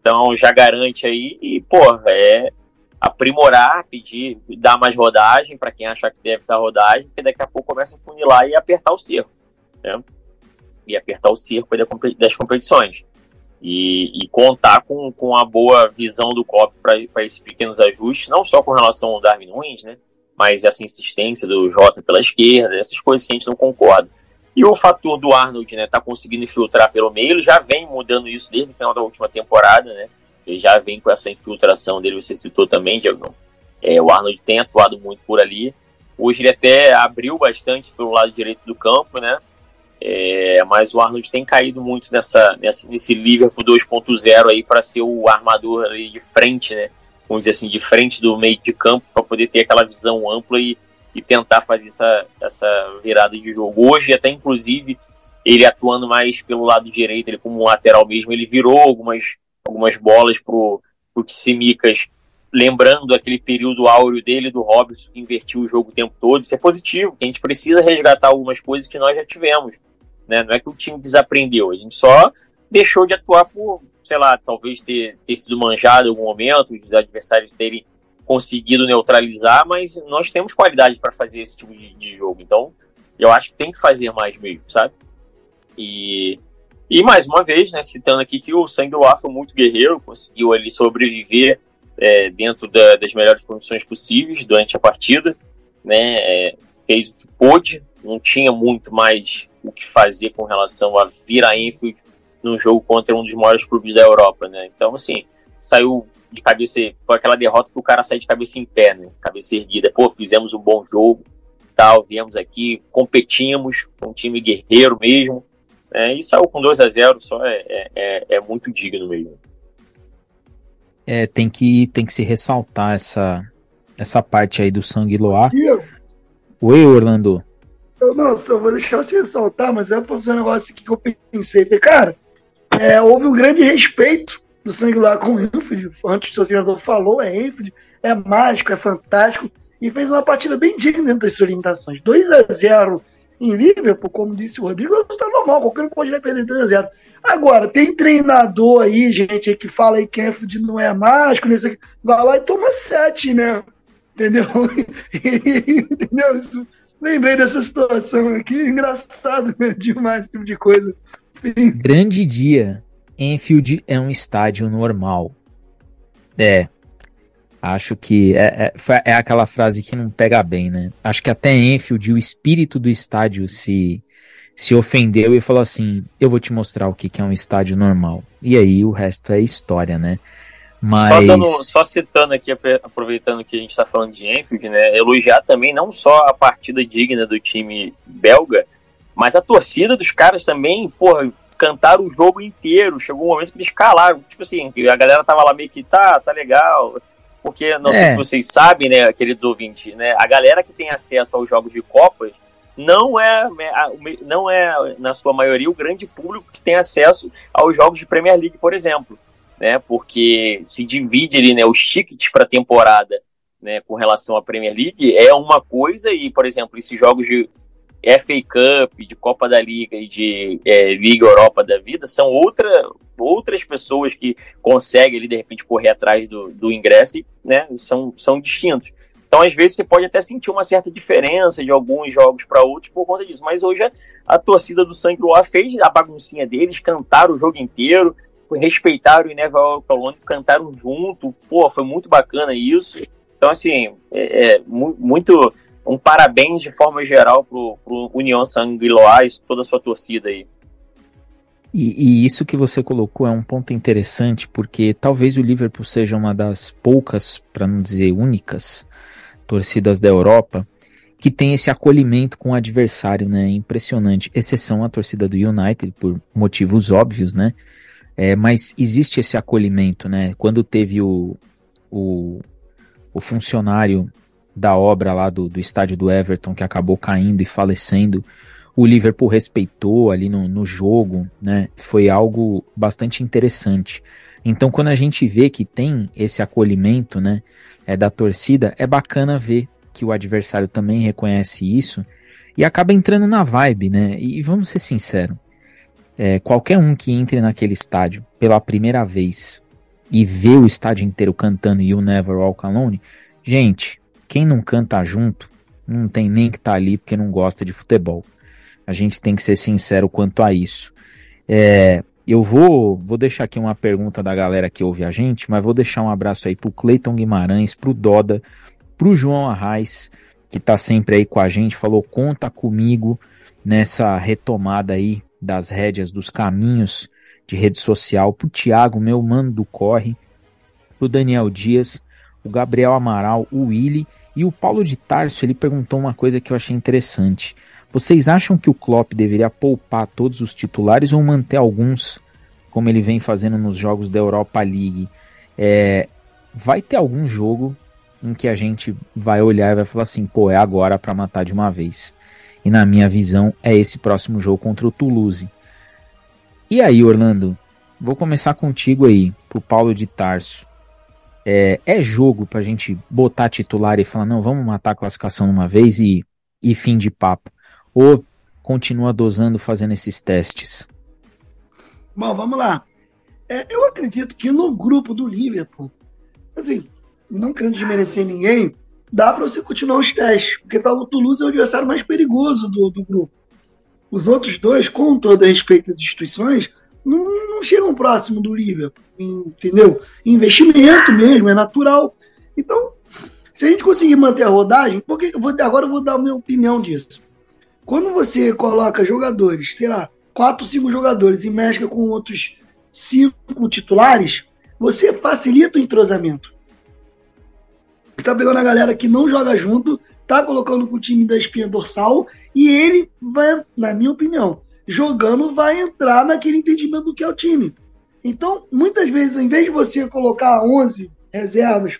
Então já garante aí e, pô, é aprimorar, pedir, dar mais rodagem para quem achar que deve dar rodagem, porque daqui a pouco começa a funilar e apertar o cerco, né? E apertar o cerco das competições. e, e contar com, com a boa visão do Klopp para esses pequenos ajustes, não só com relação ao Darwin Nunes, né, mas essa insistência do Jota pela esquerda, essas coisas que a gente não concorda. E o fator do Arnold, né, tá conseguindo infiltrar pelo meio, ele já vem mudando isso desde o final da última temporada, né? Ele já vem com essa infiltração dele, você citou também, Diego. É, o Arnold tem atuado muito por ali. Hoje ele até abriu bastante pelo lado direito do campo, né? É, mas o Arnold tem caído muito nessa, nessa nesse Liverpool 2.0 aí para ser o armador ali de frente, né? Vamos dizer assim, de frente do meio de campo para poder ter aquela visão ampla e, e tentar fazer essa, essa virada de jogo. Hoje, até inclusive, ele atuando mais pelo lado direito, ele como lateral mesmo, ele virou algumas, algumas bolas pro, pro Tsimikas, lembrando aquele período áureo dele, do Robertson, que invertiu o jogo o tempo todo. Isso é positivo, que a gente precisa resgatar algumas coisas que nós já tivemos. Né? Não é que o time desaprendeu, a gente só deixou de atuar por, sei lá, talvez ter, ter sido manjado em algum momento, os adversários terem conseguido neutralizar, mas nós temos qualidade para fazer esse tipo de, de, jogo. Então, eu acho que tem que fazer mais mesmo, sabe? E, e mais uma vez, né, citando aqui que o Sangue foi muito guerreiro, conseguiu ali sobreviver é, dentro da, das melhores condições possíveis durante a partida, né, é, fez o que pôde, não tinha muito mais o que fazer com relação a vir a Enfield num jogo contra um dos maiores clubes da Europa, né? Então, assim, saiu de cabeça, foi aquela derrota que o cara sai de cabeça em pé, né? Cabeça erguida. Pô, fizemos um bom jogo, tal, viemos aqui, competimos com um time guerreiro mesmo, né? E saiu com 2 a 0 só é, é, é, é muito digno mesmo. É, tem que, tem que se ressaltar essa, essa parte aí do sangue Loar. Oi, Orlando. Eu não, só vou deixar você ressaltar, mas é para fazer um negócio aqui que eu pensei. Cara, é, houve um grande respeito do sangue lá com o Enfield. Antes o seu treinador falou, é Enfield, é mágico, é fantástico. E fez uma partida bem digna dentro das suas limitações. 2 a 0 em Liverpool, como disse o Rodrigo, está normal, qualquer um pode perder 2 a 0 Agora, tem treinador aí, gente, que fala aí que Enfield não é mágico, nesse aqui, vai lá e toma 7, né? Entendeu? <laughs> Entendeu? Isso, lembrei dessa situação aqui, engraçado demais esse tipo de coisa. Grande dia. Enfield é um estádio normal. É. Acho que é, é, é, aquela frase que não pega bem, né? Acho que até Enfield, o espírito do estádio se, se ofendeu e falou assim: Eu vou te mostrar o que, que é um estádio normal. E aí o resto é história, né? Mas... Só, dando, só citando aqui, aproveitando que a gente está falando de Enfield, né? Elogiar também não só a partida digna do time belga, mas a torcida dos caras também, porra, cantaram o jogo inteiro. Chegou um momento que eles calaram. Tipo assim, a galera tava lá meio que, tá, tá legal. Porque, não é. sei se vocês sabem, né, queridos ouvintes, né, a galera que tem acesso aos jogos de Copas não é, não é, na sua maioria, o grande público que tem acesso aos jogos de Premier League, por exemplo. Né, porque se divide ali, né, os tickets para a temporada né, com relação à Premier League é uma coisa e, por exemplo, esses jogos de FA Cup, de Copa da Liga e de é, Liga Europa da vida, são outra, outras pessoas que conseguem ali, de repente, correr atrás do, do ingresso e né, são, são distintos. Então, às vezes, você pode até sentir uma certa diferença de alguns jogos para outros por conta disso. Mas hoje a, torcida do Sangue Luar fez a baguncinha deles, cantaram o jogo inteiro, respeitaram o Ineval Colônia, cantaram junto. Pô, foi muito bacana isso. Então, assim, é, é muito um parabéns de forma geral pro, pro União Sanguiloás, toda a sua torcida aí. E, e, isso que você colocou é um ponto interessante, porque talvez o Liverpool seja uma das poucas, para não dizer únicas, torcidas da Europa que tem esse acolhimento com o adversário, né? Impressionante. Exceção a torcida do United, por motivos óbvios, né? É, mas existe esse acolhimento, né? Quando teve o, o, o funcionário da obra lá do, do estádio do Everton, que acabou caindo e falecendo, o Liverpool respeitou ali no, no jogo, né? Foi algo bastante interessante. Então, quando a gente vê que tem esse acolhimento, né, é, da torcida, é bacana ver que o adversário também reconhece isso e acaba entrando na vibe, né? E vamos ser sinceros, é, qualquer um que entre naquele estádio pela primeira vez e vê o estádio inteiro cantando You Never Walk Alone, gente, quem não canta junto não tem nem que estar tá ali porque não gosta de futebol. A gente tem que ser sincero quanto a isso. É, eu vou, vou deixar aqui uma pergunta da galera que ouve a gente, mas vou deixar um abraço aí pro Cleiton Guimarães, pro Doda, pro João Arraes, que tá sempre aí com a gente, falou conta comigo nessa retomada aí das rédeas dos caminhos de rede social, pro Thiago, meu mano do corre, pro Daniel Dias, o Gabriel Amaral, o Willy e o Paulo de Tarso, ele perguntou uma coisa que eu achei interessante. Vocês acham que o Klopp deveria poupar todos os titulares ou manter alguns, como ele vem fazendo nos jogos da Europa League? É, vai ter algum jogo em que a gente vai olhar e vai falar assim, pô, é agora para matar de uma vez. E na minha visão é esse próximo jogo contra o Toulouse. E aí, Orlando? Vou começar contigo aí, pro Paulo de Tarso. É, é jogo pra gente botar titular e falar, não, vamos matar a classificação uma vez e, e fim de papo. Ou continua dosando fazendo esses testes? Bom, vamos lá. É, eu acredito que no grupo do Liverpool, assim, não querendo desmerecer ninguém, dá para você continuar os testes, porque tá, o Toulouse é o adversário mais perigoso do, do grupo. Os outros dois, com todo respeito às instituições, não, não chegam próximo do Liverpool, entendeu? Investimento mesmo, é natural. Então, se a gente conseguir manter a rodagem, porque vou, agora eu vou dar a minha opinião disso. Quando você coloca jogadores, sei lá, quatro, cinco jogadores e mescla com outros cinco titulares, você facilita o entrosamento. Você tá pegando a galera que não joga junto, tá colocando com o time da espinha dorsal e ele vai, na minha opinião, jogando vai entrar naquele entendimento do que é o time. Então, muitas vezes, em vez de você colocar 11 reservas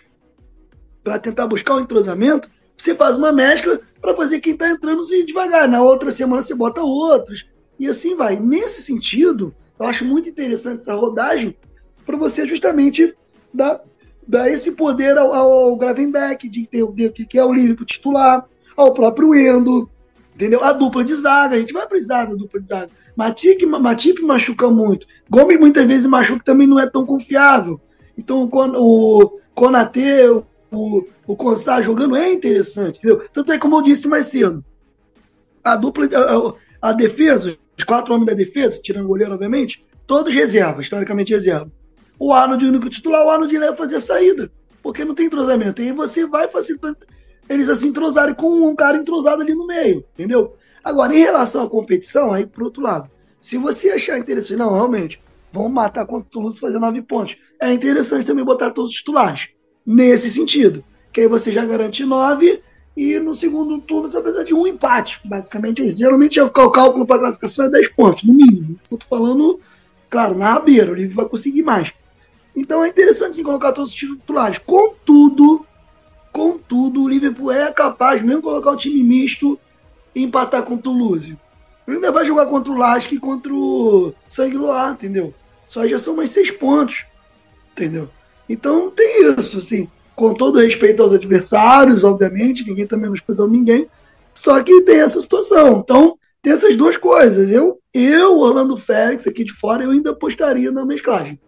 para tentar buscar um entrosamento, você faz uma mescla para fazer quem está entrando ir devagar. Na outra semana você bota outros. E assim vai. Nesse sentido, eu acho muito interessante essa rodagem para você justamente dar, dar esse poder ao, ao Gravenbeck de entender o que é o Liverpool titular, ao próprio Endo, entendeu? A dupla de zaga, a gente vai precisar da dupla de zaga. Matip, Matip machuca muito. Gomes muitas vezes machuca também não é tão confiável. Então o Konatê, o, o Consar jogando é interessante, entendeu? Tanto é como eu disse mais cedo. A dupla, a, a, defesa, os quatro homens da defesa, tirando o goleiro, obviamente, todos reservas, historicamente reserva. O Arnold, o único titular, o Arnold leva fazer a saída, porque não tem entrosamento. E aí você vai facilitando eles assim entrosarem com um cara entrosado ali no meio, entendeu? Agora, em relação à competição, aí pro outro lado, se você achar interessante, não, realmente, vamos matar contra o Toulouse fazer nove pontos. É interessante também botar todos os titulares nesse sentido. Que aí você já garante nove e no segundo turno você precisa de um empate. Basicamente é isso. Geralmente o cálculo para classificação é 10 pontos, no mínimo. Isso que eu tô falando, claro, na rabeira, o livro vai conseguir mais. Então é interessante sim, colocar todos os titulares. Contudo, contudo, o Liverpool é capaz, mesmo colocar o time misto, e empatar com o Toulouse. Ainda vai jogar contra o Lasque e contra o Sangue Loire, entendeu? Só já são mais seis pontos, entendeu? Então tem isso, assim, com todo respeito aos adversários, obviamente, ninguém está menosprezando ninguém, só que tem essa situação. Então, tem essas duas coisas. Eu, eu, Orlando Félix, aqui de fora, eu ainda apostaria na mesclagem.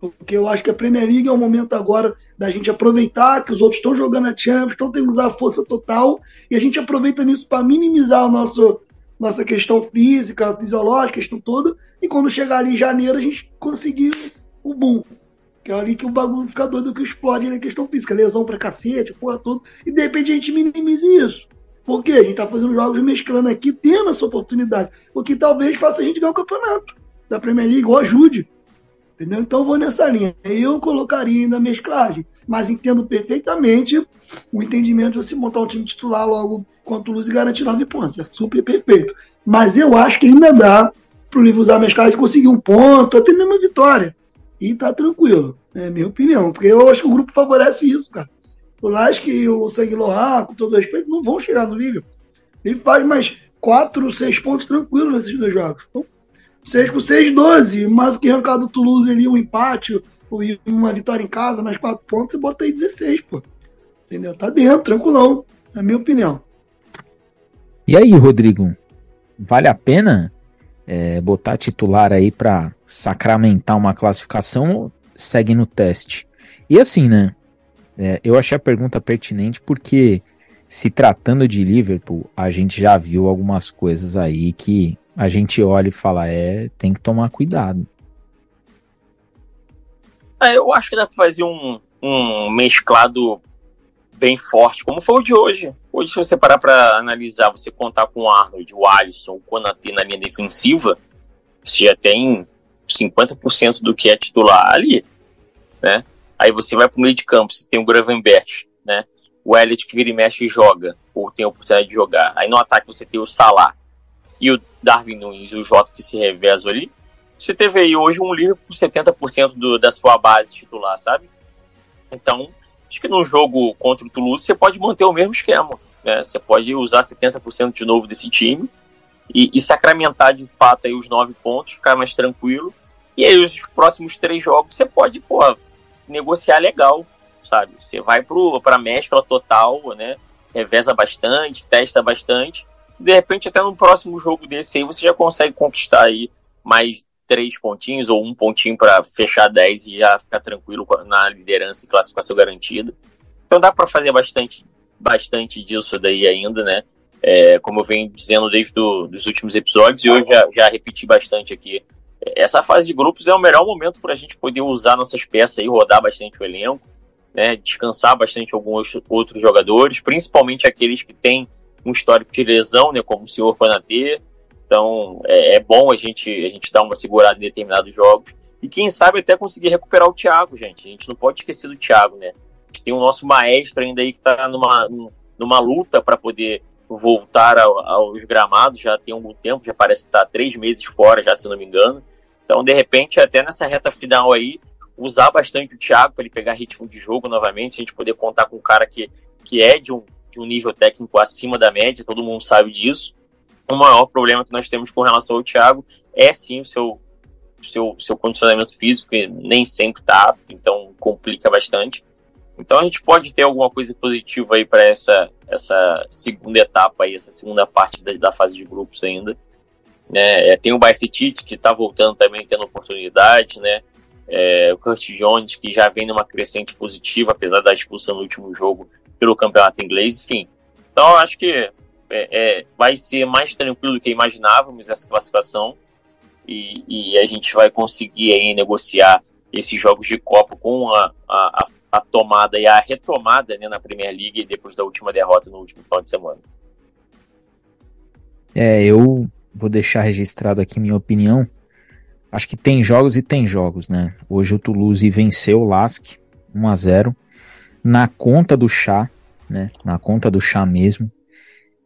Porque eu acho que a Premier League é o momento agora da gente aproveitar que os outros estão jogando a Champions, então tem que usar a força total, e a gente aproveita nisso para minimizar a nossa, nossa questão física, fisiológica, questão toda, e quando chegar ali em janeiro a gente conseguir o boom. Que é ali que o bagulho fica doido que explode na questão física, lesão pra cacete, porra toda. E de repente a gente minimize isso. Por quê? A gente tá fazendo jogos mesclando aqui, tendo essa oportunidade. O que talvez faça a gente ganhar o campeonato da Premier League, ou ajude. Entendeu? Então vou nessa linha. Eu colocaria ainda a mesclagem. Mas entendo perfeitamente o entendimento de você montar um time titular logo contra o Luz e garantir nove pontos. É super perfeito. Mas eu acho que ainda dá pro livro usar a mesclagem conseguir um ponto, até mesmo uma vitória e tá tranquilo. É minha opinião. Porque eu acho que o grupo favorece isso, cara. Eu acho que o Sangue Lohan, com todo respeito, não vão chegar no nível. Ele faz mais 4, 6 pontos tranquilos nesses dois jogos. Então, 6 por 6, 12. Mais do que arrancar do Toulouse ali, um empate, ou uma vitória em casa, mais 4 pontos, e bota aí 16, pô. Entendeu? Tá dentro, tranquilão. É a minha opinião. E aí, Rodrigo? Vale a pena é, botar titular aí para sacramentar uma classificação, segue no teste. E assim, né? É, eu achei a pergunta pertinente porque, se tratando de Liverpool, a gente já viu algumas coisas aí que a gente olha e fala: é, tem que tomar cuidado. É, eu acho que dá pra fazer um, um mesclado bem forte, como foi o de hoje. Hoje, se você parar para analisar, você contar com o Arnold, o Alisson, o Konate na linha defensiva, você já tem 50% do que é titular ali, né? Aí você vai para o meio de campo, você tem o Gravenberg, né? O Elliot que vira e mexe e joga, ou tem a oportunidade de jogar. Aí no ataque você tem o Salah e o Darwin Nunes e o Jota que se revezam ali. Você teve aí hoje um livro com 70% do, da sua base titular, sabe? Então, acho que num jogo contra o Toulouse você pode manter o mesmo esquema. Né? Você pode usar 70% de novo desse time e, e, sacramentar de fato aí os nove pontos, ficar mais tranquilo. E aí os próximos três jogos você pode, pô, negociar legal, sabe? Você vai para a mescla total, né? Reveza bastante, testa bastante. De repente, até no próximo jogo desse aí, você já consegue conquistar aí mais três pontinhos ou um pontinho para fechar 10 e já ficar tranquilo na liderança e classificação garantida. Então dá para fazer bastante, bastante disso daí ainda, né? É, como eu venho dizendo desde os últimos episódios, e eu já, já repeti bastante aqui. Essa fase de grupos é o melhor momento para a gente poder usar nossas peças e rodar bastante o elenco, né? descansar bastante alguns outros jogadores, principalmente aqueles que têm um histórico de lesão, né? como o senhor Panatê, então é, é, bom a gente, a gente dar uma segurada em determinados jogos. E quem sabe até conseguir recuperar o Thiago, gente. A gente não pode esquecer do Thiago, né? A gente tem o nosso maestro ainda aí que está numa, numa luta para poder voltar ao, aos gramados já tem algum tempo, já parece que está três meses fora, já se não me engano. Então, de repente, até nessa reta final aí, usar bastante o Thiago para ele pegar ritmo de jogo novamente, a gente poder contar com um cara que, que é de um, de um nível técnico acima da média, todo mundo sabe disso o maior problema que nós temos com relação ao Thiago é sim o seu, seu, seu condicionamento físico, que nem sempre tá, então complica bastante. Então a gente pode ter alguma coisa positiva aí para essa, essa segunda etapa aí, essa segunda parte da, da fase de grupos ainda. Né? É, tem o Bicetite que está voltando também tendo oportunidade, né? É, o Kurt Jones que já vem numa crescente positiva, apesar da expulsão no último jogo pelo campeonato inglês, enfim. Então acho que é, é, vai ser mais tranquilo do que imaginávamos essa classificação e, e, a gente vai conseguir aí negociar esses jogos de Copa com a, a, a tomada e a retomada né, na Premier League depois da última derrota no último final de semana. É, eu vou deixar registrado aqui minha opinião. Acho que tem jogos e tem jogos, né? Hoje o Toulouse venceu o Lask 1 a 0 na conta do chá, né? Na conta do chá mesmo.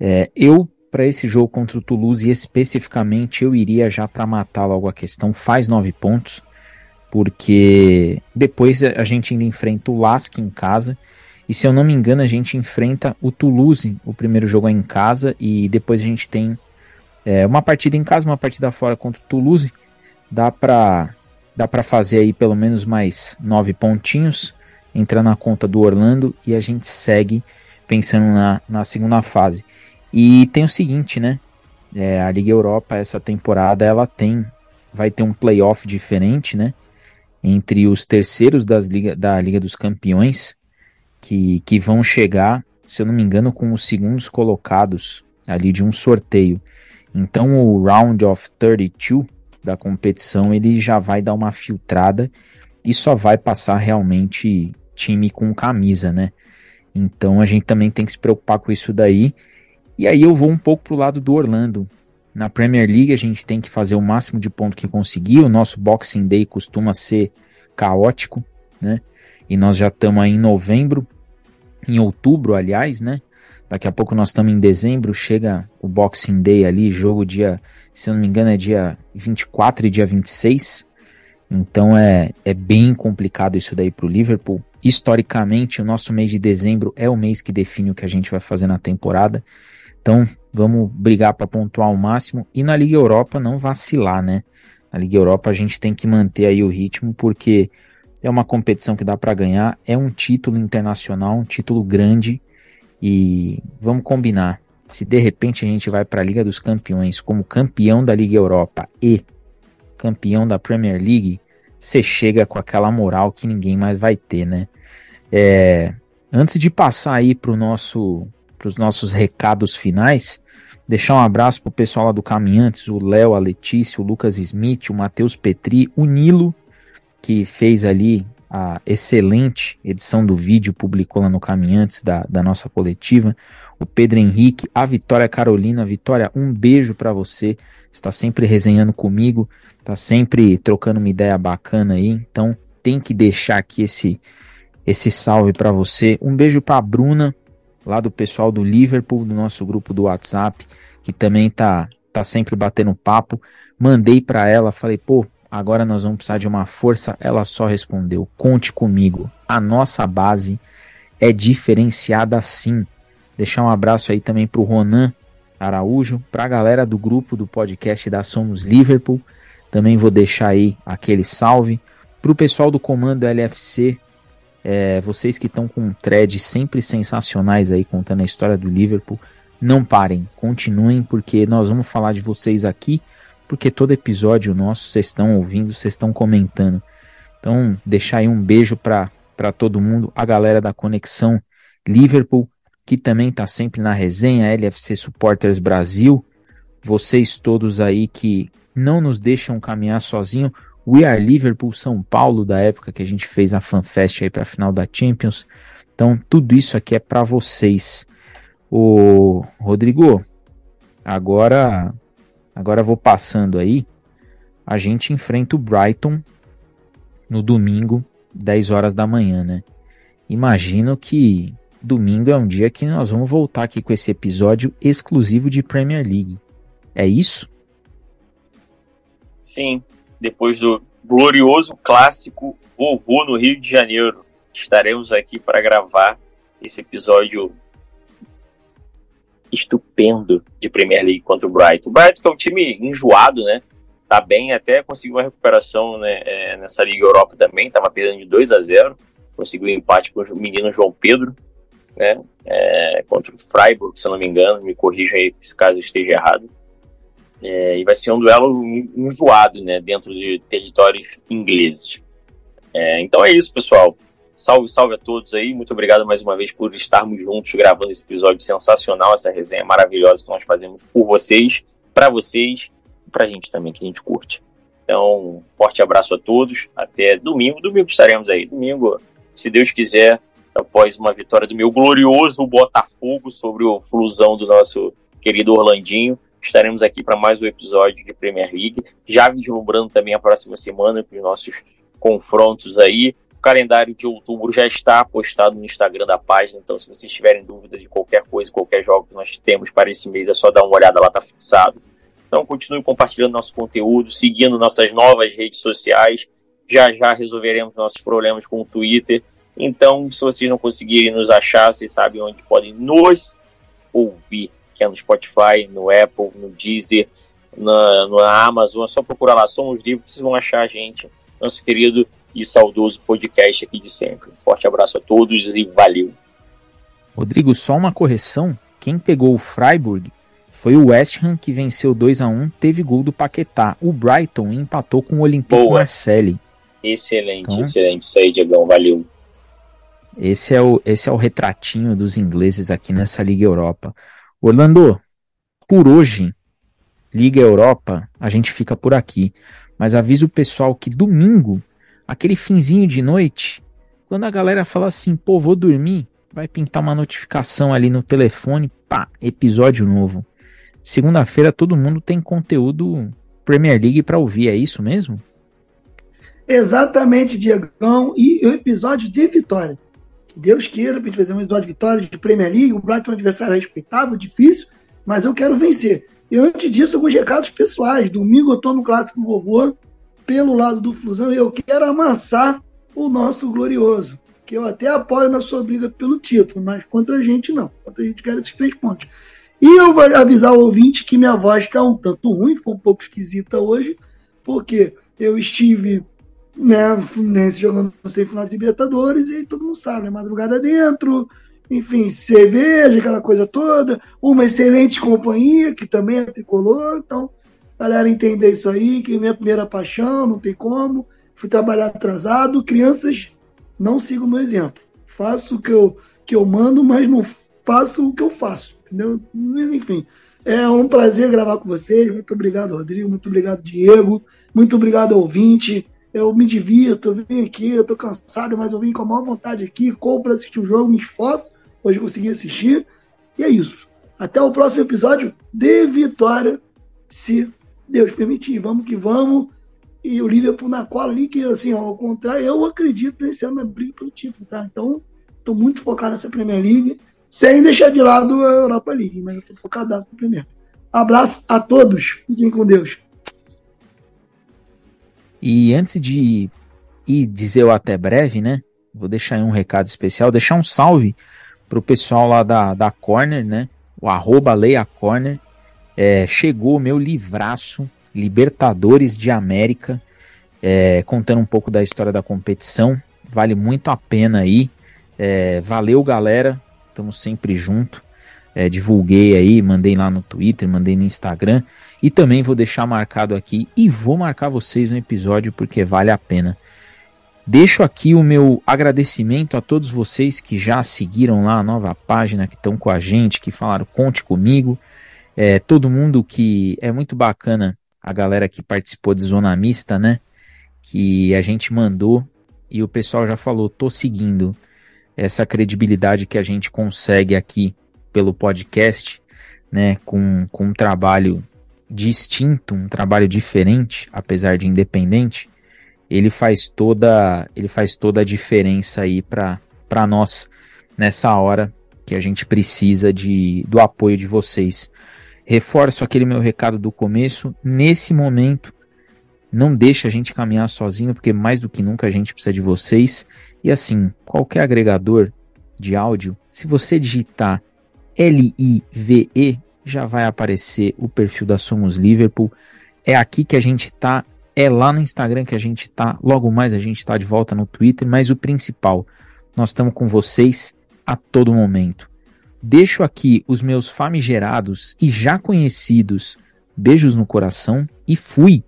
É, eu, para esse jogo contra o Toulouse, especificamente, eu iria já para matar logo a questão. Faz nove pontos, porque depois a gente ainda enfrenta o Lask em casa. E se eu não me engano, a gente enfrenta o Toulouse. O primeiro jogo é em casa e depois a gente tem é, uma partida em casa, uma partida fora contra o Toulouse. Dá para dá para fazer aí pelo menos mais nove pontinhos, entrar na conta do Orlando e a gente segue pensando na, na segunda fase. E tem o seguinte, né? É, a Liga Europa essa temporada ela tem vai ter um playoff diferente, né? Entre os terceiros das Liga, da Liga dos Campeões que, que vão chegar, se eu não me engano, com os segundos colocados ali de um sorteio. Então o Round of 32 da competição ele já vai dar uma filtrada e só vai passar realmente time com camisa, né? Então a gente também tem que se preocupar com isso daí. E aí eu vou um pouco pro lado do Orlando. Na Premier League a gente tem que fazer o máximo de ponto que conseguir. O nosso Boxing Day costuma ser caótico, né? E nós já estamos aí em novembro, em outubro, aliás, né? Daqui a pouco nós estamos em dezembro, chega o Boxing Day ali, jogo dia, se eu não me engano, é dia 24 e dia 26. Então é, é bem complicado isso daí para o Liverpool. Historicamente, o nosso mês de dezembro é o mês que define o que a gente vai fazer na temporada. Então, vamos brigar para pontuar o máximo e na Liga Europa não vacilar, né? Na Liga Europa a gente tem que manter aí o ritmo porque é uma competição que dá para ganhar, é um título internacional, um título grande e vamos combinar. Se de repente a gente vai para a Liga dos Campeões como campeão da Liga Europa e campeão da Premier League, você chega com aquela moral que ninguém mais vai ter, né? É, antes de passar aí para nosso os nossos recados finais. Deixar um abraço pro pessoal lá do Caminhantes, o Léo, a Letícia, o Lucas Smith, o Matheus Petri, o Nilo, que fez ali a excelente edição do vídeo, publicou lá no Caminhantes da, da nossa coletiva. O Pedro Henrique, a Vitória Carolina. Vitória, um beijo para você. Está sempre resenhando comigo, está sempre trocando uma ideia bacana aí. Então, tem que deixar aqui esse esse salve para você. Um beijo para Bruna, lá do pessoal do Liverpool, do nosso grupo do WhatsApp, que também tá tá sempre batendo papo. Mandei para ela, falei, pô, agora nós vamos precisar de uma força. Ela só respondeu: conte comigo. A nossa base é diferenciada sim. Deixar um abraço aí também pro Ronan Araújo, pra galera do grupo do podcast da Somos Liverpool. Também vou deixar aí aquele salve. Pro pessoal do comando LFC, é, vocês que estão com threads sempre sensacionais aí contando a história do Liverpool, não parem, continuem, porque nós vamos falar de vocês aqui, porque todo episódio nosso vocês estão ouvindo, vocês estão comentando. Então, deixar aí um beijo para todo mundo, a galera da Conexão Liverpool, que também está sempre na resenha, LFC Supporters Brasil, vocês todos aí que não nos deixam caminhar sozinho, We Are Liverpool São Paulo, da época que a gente fez a FanFest aí para a final da Champions. Então, tudo isso aqui é para vocês. O Rodrigo, agora agora vou passando aí. A gente enfrenta o Brighton no domingo, 10 horas da manhã, né? Imagino que domingo é um dia que nós vamos voltar aqui com esse episódio exclusivo de Premier League. É isso? Sim, depois do glorioso clássico Vovô no Rio de Janeiro. Estaremos aqui para gravar esse episódio estupendo de Premier League contra o Brighton. O Brighton que é um time enjoado, né? Tá bem, até conseguiu uma recuperação né, é, nessa Liga Europa também, tava perdendo de 2 a 0 conseguiu um empate com o menino João Pedro, né? É, contra o Freiburg, se eu não me engano, me corrijam aí se caso esteja errado. É, e vai ser um duelo enjoado, né, dentro de territórios ingleses. É, então é isso, pessoal. Salve, salve a todos aí. Muito obrigado mais uma vez por estarmos juntos gravando esse episódio sensacional, essa resenha maravilhosa que nós fazemos por vocês, para vocês e pra gente também, que a gente curte. Então, forte abraço a todos. Até domingo. Domingo estaremos aí. Domingo, se Deus quiser, após uma vitória do meu glorioso Botafogo sobre o Flusão do nosso querido Orlandinho. Estaremos aqui para mais um episódio de Premier League. Já vislumbrando também a próxima semana com os nossos confrontos aí. O calendário de outubro já está postado no Instagram da página, então se vocês tiverem dúvida de qualquer coisa, qualquer jogo que nós temos para esse mês, é só dar uma olhada lá, tá fixado. Então continue compartilhando nosso conteúdo, seguindo nossas novas redes sociais. Já já resolveremos nossos problemas com o Twitter. Então, se vocês não conseguirem nos achar, vocês sabem onde podem nos ouvir, que é no Spotify, no Apple, no Deezer, na, na Amazon. É só procurar lá, Somos Livres, que vocês vão achar a gente, nosso querido e saudoso podcast aqui de sempre. Um forte abraço a todos e valeu. Rodrigo, só uma correção. Quem pegou o Freiburg foi o West Ham que venceu 2 a 1 teve gol do Paquetá. O Brighton empatou com o Olympique. Marseille. Excelente, então, excelente. Isso aí, Diegão, valeu. Esse é, o, esse é o retratinho dos ingleses aqui nessa Liga Europa. Orlando, por hoje, Liga Europa, a gente fica por aqui. Mas avisa o pessoal que domingo aquele finzinho de noite, quando a galera fala assim, pô, vou dormir, vai pintar uma notificação ali no telefone, pá, episódio novo. Segunda-feira todo mundo tem conteúdo Premier League para ouvir, é isso mesmo? Exatamente, Diegão, e o episódio de vitória. Deus queira pra gente fazer um episódio de vitória de Premier League, o Brighton é um adversário respeitável, difícil, mas eu quero vencer. E antes disso, alguns recados pessoais. Domingo eu tô no Clássico Vovô, pelo lado do Flusão, eu quero amassar o nosso glorioso. Que eu até apoio na sua briga pelo título, mas contra a gente não. Contra a gente quer esses três pontos. E eu vou avisar o ouvinte que minha voz está um tanto ruim, foi um pouco esquisita hoje, porque eu estive né, Fluminense jogando semifinal de Libertadores e todo mundo sabe, né, madrugada dentro, enfim, cerveja, aquela coisa toda, uma excelente companhia, que também é tricolor, então galera entender isso aí, que minha primeira paixão, não tem como. Fui trabalhar atrasado, crianças, não sigam o meu exemplo. Faço o que eu, que eu mando, mas não faço o que eu faço, entendeu? Mas, enfim, é um prazer gravar com vocês. Muito obrigado, Rodrigo. Muito obrigado, Diego. Muito obrigado, ouvinte. Eu me divirto, eu vim aqui, eu tô cansado, mas eu vim com a maior vontade aqui, para assistir o jogo, me esforço, hoje consegui assistir, e é isso. Até o próximo episódio de Vitória, se Deus permitir. Vamos que vamos. E o Liverpool na cola ali, que assim, ao contrário, eu acredito nesse ano na briga pelo título, tá? Então, estou muito focado nessa Premier League, sem deixar de lado a Europa League, mas eu tô focado na primeiro. Abraço a todos, fiquem com Deus. E antes de ir dizer o até breve, né? Vou deixar aí um recado especial, deixar um salve pro pessoal lá da, da Corner, né? O arroba Leia Corner. É, chegou o meu livraço Libertadores de América, é, contando um pouco da história da competição. Vale muito a pena aí. É, valeu, galera. Estamos sempre junto. É, divulguei aí, mandei lá no Twitter, mandei no Instagram. E também vou deixar marcado aqui e vou marcar vocês no episódio porque vale a pena. Deixo aqui o meu agradecimento a todos vocês que já seguiram lá a nova página, que estão com a gente, que falaram conte comigo. É, todo mundo que é muito bacana a galera que participou de Zona Mista, né? Que a gente mandou e o pessoal já falou, tô seguindo essa credibilidade que a gente consegue aqui pelo podcast, né? Com, com um trabalho distinto, um trabalho diferente, apesar de independente, ele faz toda, ele faz toda a diferença aí para nós nessa hora que a gente precisa de do apoio de vocês. Reforço aquele meu recado do começo. Nesse momento, não deixe a gente caminhar sozinho, porque mais do que nunca a gente precisa de vocês. E assim, qualquer agregador de áudio, se você digitar L-I-V-E, já vai aparecer o perfil da Somos Liverpool. É aqui que a gente tá, é lá no Instagram que a gente tá. Logo mais a gente tá de volta no Twitter, mas o principal, nós estamos com vocês a todo momento. Deixo aqui os meus famigerados e já conhecidos beijos no coração e fui!